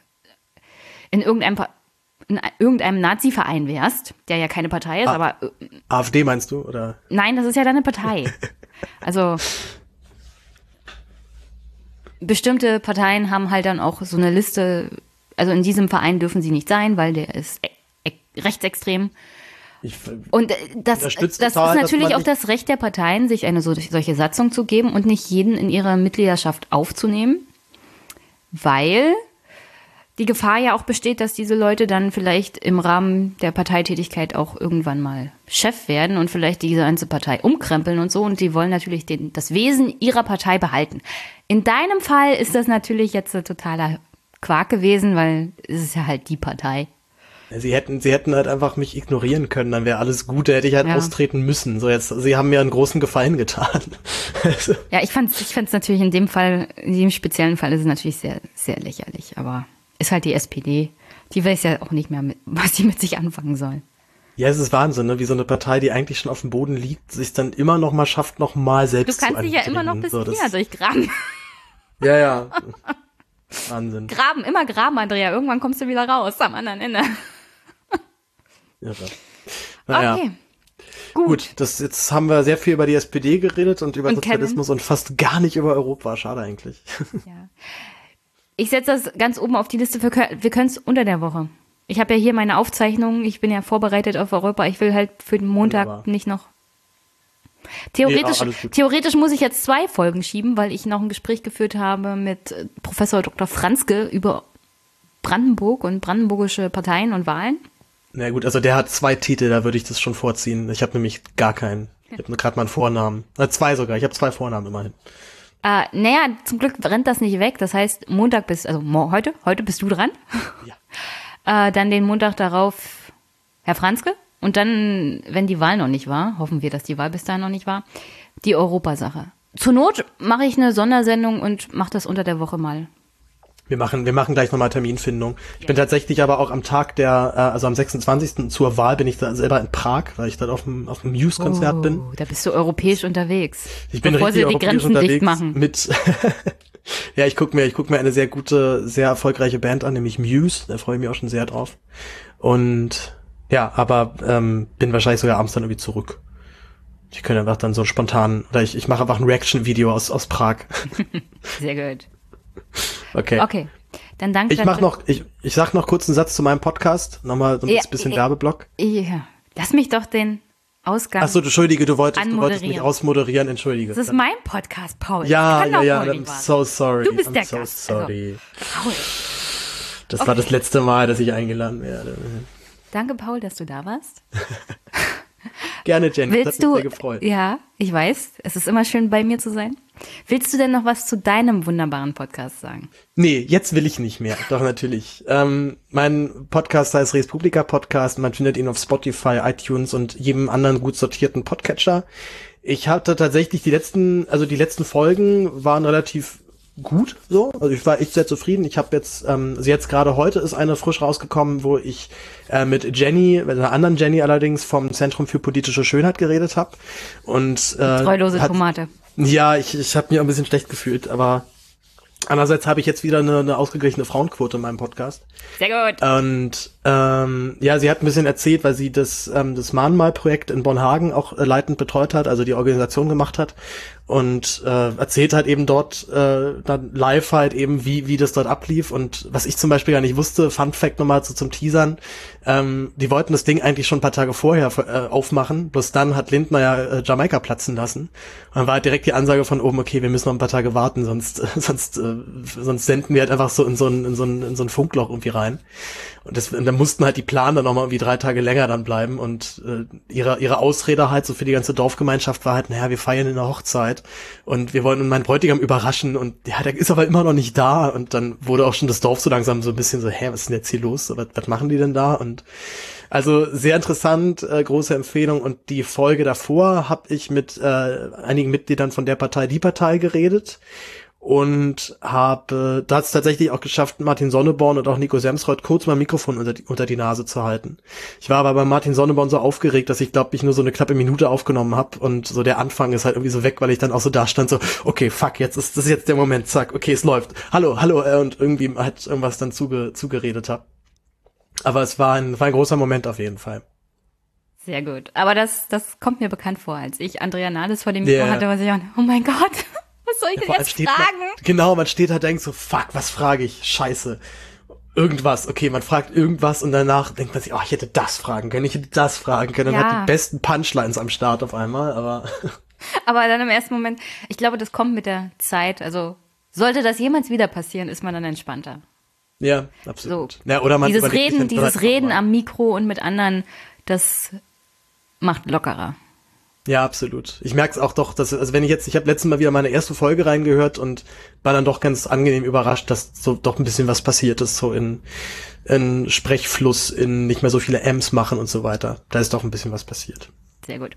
in irgendeinem, in irgendeinem Nazi-Verein wärst, der ja keine Partei ist, Ah. aber äh, AfD meinst du? Oder? nein, das ist ja deine Partei. Also bestimmte Parteien haben halt dann auch so eine Liste, also in diesem Verein dürfen sie nicht sein, weil der ist e e rechtsextrem. Ich, Und äh, das, das ist total, dass natürlich auch das Recht der Parteien, sich eine so, solche Satzung zu geben und nicht jeden in ihre Mitgliedschaft aufzunehmen, weil die Gefahr ja auch besteht, dass diese Leute dann vielleicht im Rahmen der Parteitätigkeit auch irgendwann mal Chef werden und vielleicht diese ganze Partei umkrempeln und so. Und die wollen natürlich den, das Wesen ihrer Partei behalten. In deinem Fall ist das natürlich jetzt ein totaler Quark gewesen, weil es ist ja halt die Partei. Sie hätten, sie hätten halt einfach mich ignorieren können, dann wäre alles gut, da hätte ich halt Ja. austreten müssen. So jetzt, sie haben mir einen großen Gefallen getan. Also, Ja, ich fand's, ich fand's natürlich in dem Fall, in dem speziellen Fall ist es natürlich sehr, sehr lächerlich, aber ist halt die SPD. Die weiß ja auch nicht mehr, mit, was die mit sich anfangen soll. ja, es ist Wahnsinn, ne? wie so eine Partei, die eigentlich schon auf dem Boden liegt, sich dann immer noch mal schafft, noch mal Du selbst zu kannst dich ja immer noch bis so, das- durchgraben. Ja, ja. Wahnsinn. Graben, immer graben, Andrea. Irgendwann kommst du wieder raus am anderen Ende. Irre. Naja. Okay. Gut, das, jetzt haben wir sehr viel über die SPD geredet und über Und Sozialismus und fast gar nicht über Europa. Schade eigentlich. Ich setze das ganz oben auf die Liste. Für, wir können es unter der Woche. Ich habe ja hier meine Aufzeichnungen. Ich bin ja vorbereitet auf Europa. Ich will halt für den Montag Wunderbar. nicht noch. Theoretisch, gut. theoretisch muss ich jetzt zwei Folgen schieben, weil ich noch ein Gespräch geführt habe mit äh, Professor Dr. Franzke über Brandenburg und brandenburgische Parteien und Wahlen. Na gut, also der hat zwei Titel, da würde ich das schon vorziehen. Ich habe nämlich gar keinen. Ich habe gerade mal einen Vornamen. Äh, zwei sogar. Ich habe zwei Vornamen immerhin. Äh, naja, zum Glück rennt das nicht weg. Das heißt, Montag bist, also heute, heute bist du dran. Ja. Äh, dann den Montag darauf Herr Franzke. Und dann, wenn die Wahl noch nicht war, hoffen wir, dass die Wahl bis dahin noch nicht war, die Europasache. Zur Not mache ich eine Sondersendung und mache das unter der Woche mal. Wir machen, wir machen gleich nochmal Terminfindung. Ich ja. bin tatsächlich aber auch am Tag der, äh, also am 26. zur Wahl bin ich da selber in Prag, weil ich dann auf dem, auf dem Muse-Konzert oh, bin. Da bist du europäisch unterwegs. Ich bin bevor richtig sie die Grenzen dicht machen. Mit, ja, ich guck mir, ich guck mir eine sehr gute, sehr erfolgreiche Band an, nämlich Muse. Da freue ich mich auch schon sehr drauf. Und ja, aber ähm, bin wahrscheinlich sogar abends dann irgendwie zurück. Ich könnte einfach dann so spontan, oder ich, ich mache einfach ein Reaction-Video aus, aus Prag. sehr gut. Okay. Okay. Dann danke. Ich mach noch, ich, ich sag noch kurz einen Satz zu meinem Podcast. Nochmal so ein ja, bisschen ja, Werbeblock. Ja. Lass mich doch den Ausgang. Achso, entschuldige, du wolltest, du wolltest mich ausmoderieren, entschuldige. Das ist mein Podcast, Paul. Ja, ja, ja, I'm so sorry. Du bist I'm der so Gast. sorry. Also, Paul. Das okay. war das letzte Mal, dass ich eingeladen werde. Danke, Paul, dass du da warst. Gerne, Jen. Willst das hat mich du, sehr gefreut. Ja, ich weiß. Es ist immer schön, bei mir zu sein. Willst du denn noch was zu deinem wunderbaren Podcast sagen? Nee, jetzt will ich nicht mehr. Doch, natürlich. Ähm, mein Podcast heißt Res Publica Podcast. Man findet ihn auf Spotify, iTunes und jedem anderen gut sortierten Podcatcher. Ich hatte tatsächlich die letzten, also die letzten Folgen waren relativ gut so. Also ich war echt sehr zufrieden. Ich habe jetzt, ähm, also jetzt gerade heute ist eine frisch rausgekommen, wo ich äh, mit Jenny, mit einer anderen Jenny allerdings vom Zentrum für politische Schönheit geredet habe. Und äh, treulose hat, Tomate. Ja, ich, ich habe mir ein bisschen schlecht gefühlt, aber Andererseits habe ich jetzt wieder eine, eine ausgeglichene Frauenquote in meinem Podcast. Sehr gut. Und ähm, ja, sie hat ein bisschen erzählt, weil sie das, ähm, das Mahnmalprojekt in Bonhagen auch äh, leitend betreut hat, also die Organisation gemacht hat und äh, erzählt halt eben dort äh, dann live halt eben, wie, wie das dort ablief und was ich zum Beispiel gar nicht wusste, Fun Fact nochmal so zum Teasern, ähm, die wollten das Ding eigentlich schon ein paar Tage vorher äh, aufmachen, bloß dann hat Lindner ja äh, Jamaika platzen lassen. Und dann war halt direkt die Ansage von oben, okay, wir müssen noch ein paar Tage warten, sonst, sonst, äh, sonst senden wir halt einfach so in so ein, in so ein, in so ein Funkloch irgendwie rein. Und, das, und mussten halt die Planer noch mal irgendwie drei Tage länger dann bleiben und äh, ihre, ihre Ausrede halt so für die ganze Dorfgemeinschaft war halt, naja, wir feiern in der Hochzeit und wir wollen meinen Bräutigam überraschen und ja, der ist aber immer noch nicht da und dann wurde auch schon das Dorf so langsam so ein bisschen so, hä, was ist denn jetzt hier los? Was, was machen die denn da? Und also sehr interessant, äh, große Empfehlung. Und die Folge davor habe ich mit äh, einigen Mitgliedern von der Partei Die Partei geredet und habe da hat es tatsächlich auch geschafft, Martin Sonneborn und auch Nico Semsreuth kurz mal Mikrofon unter die, unter die Nase zu halten. Ich war aber bei Martin Sonneborn so aufgeregt, dass ich glaube ich nur so eine knappe Minute aufgenommen habe und so der Anfang ist halt irgendwie so weg, weil ich dann auch so da stand so okay fuck jetzt ist das ist jetzt der Moment zack okay es läuft hallo hallo äh, und irgendwie halt irgendwas dann zuge, zugeredet habe. Aber es war ein war ein großer Moment auf jeden Fall. Sehr gut. Aber das, das kommt mir bekannt vor, als ich Andrea Nahles vor dem Mikro yeah. hatte, was ich auch, oh mein Gott, was soll ich denn jetzt fragen? Man, genau, man steht da denkt so, fuck, was frage ich? Scheiße. Irgendwas, okay, man fragt irgendwas und danach denkt man sich, oh, ich hätte das fragen können, ich hätte das fragen können. Ja. hat die besten Punchlines am Start auf einmal, aber. aber dann im ersten Moment, ich glaube, das kommt mit der Zeit. Also, sollte das jemals wieder passieren, ist man dann entspannter. Ja, absolut. So. Ja, oder man dieses Reden, dieses Reden am Mikro und mit anderen, das macht lockerer. Ja, absolut. Ich merke es auch doch, dass, also wenn ich jetzt, ich habe letztes Mal wieder meine erste Folge reingehört und war dann doch ganz angenehm überrascht, dass so doch ein bisschen was passiert ist, so in, in Sprechfluss, in nicht mehr so viele M's machen und so weiter. Da ist doch ein bisschen was passiert. Sehr gut.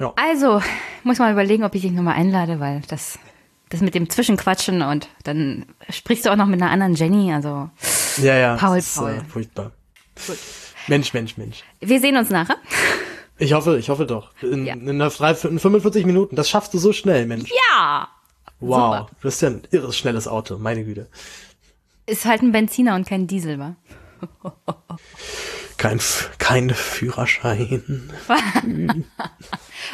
Ja. Also, muss mal überlegen, ob ich dich nochmal einlade, weil das, das mit dem Zwischenquatschen und dann sprichst du auch noch mit einer anderen Jenny, also ja, ja, Paul, Paul. Ist, äh, furchtbar. Gut. Mensch, Mensch, Mensch. Wir sehen uns nachher. Ich hoffe, ich hoffe doch. In, ja. in, einer, in 45 Minuten. Das schaffst du so schnell, Mensch. Ja. Wow. Super. Das ist ja ein irres schnelles Auto, meine Güte. Ist halt ein Benziner und kein Diesel, wa? kein, kein Führerschein.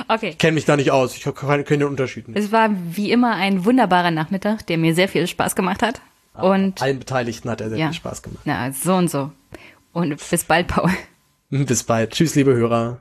okay. Ich kenne mich da nicht aus. Ich kenne den Unterschied nicht. Es war wie immer ein wunderbarer Nachmittag, der mir sehr viel Spaß gemacht hat. und allen Beteiligten hat er sehr ja. viel Spaß gemacht. Ja, so und so. Und bis bald, Paul. Bis bald. Tschüss, liebe Hörer.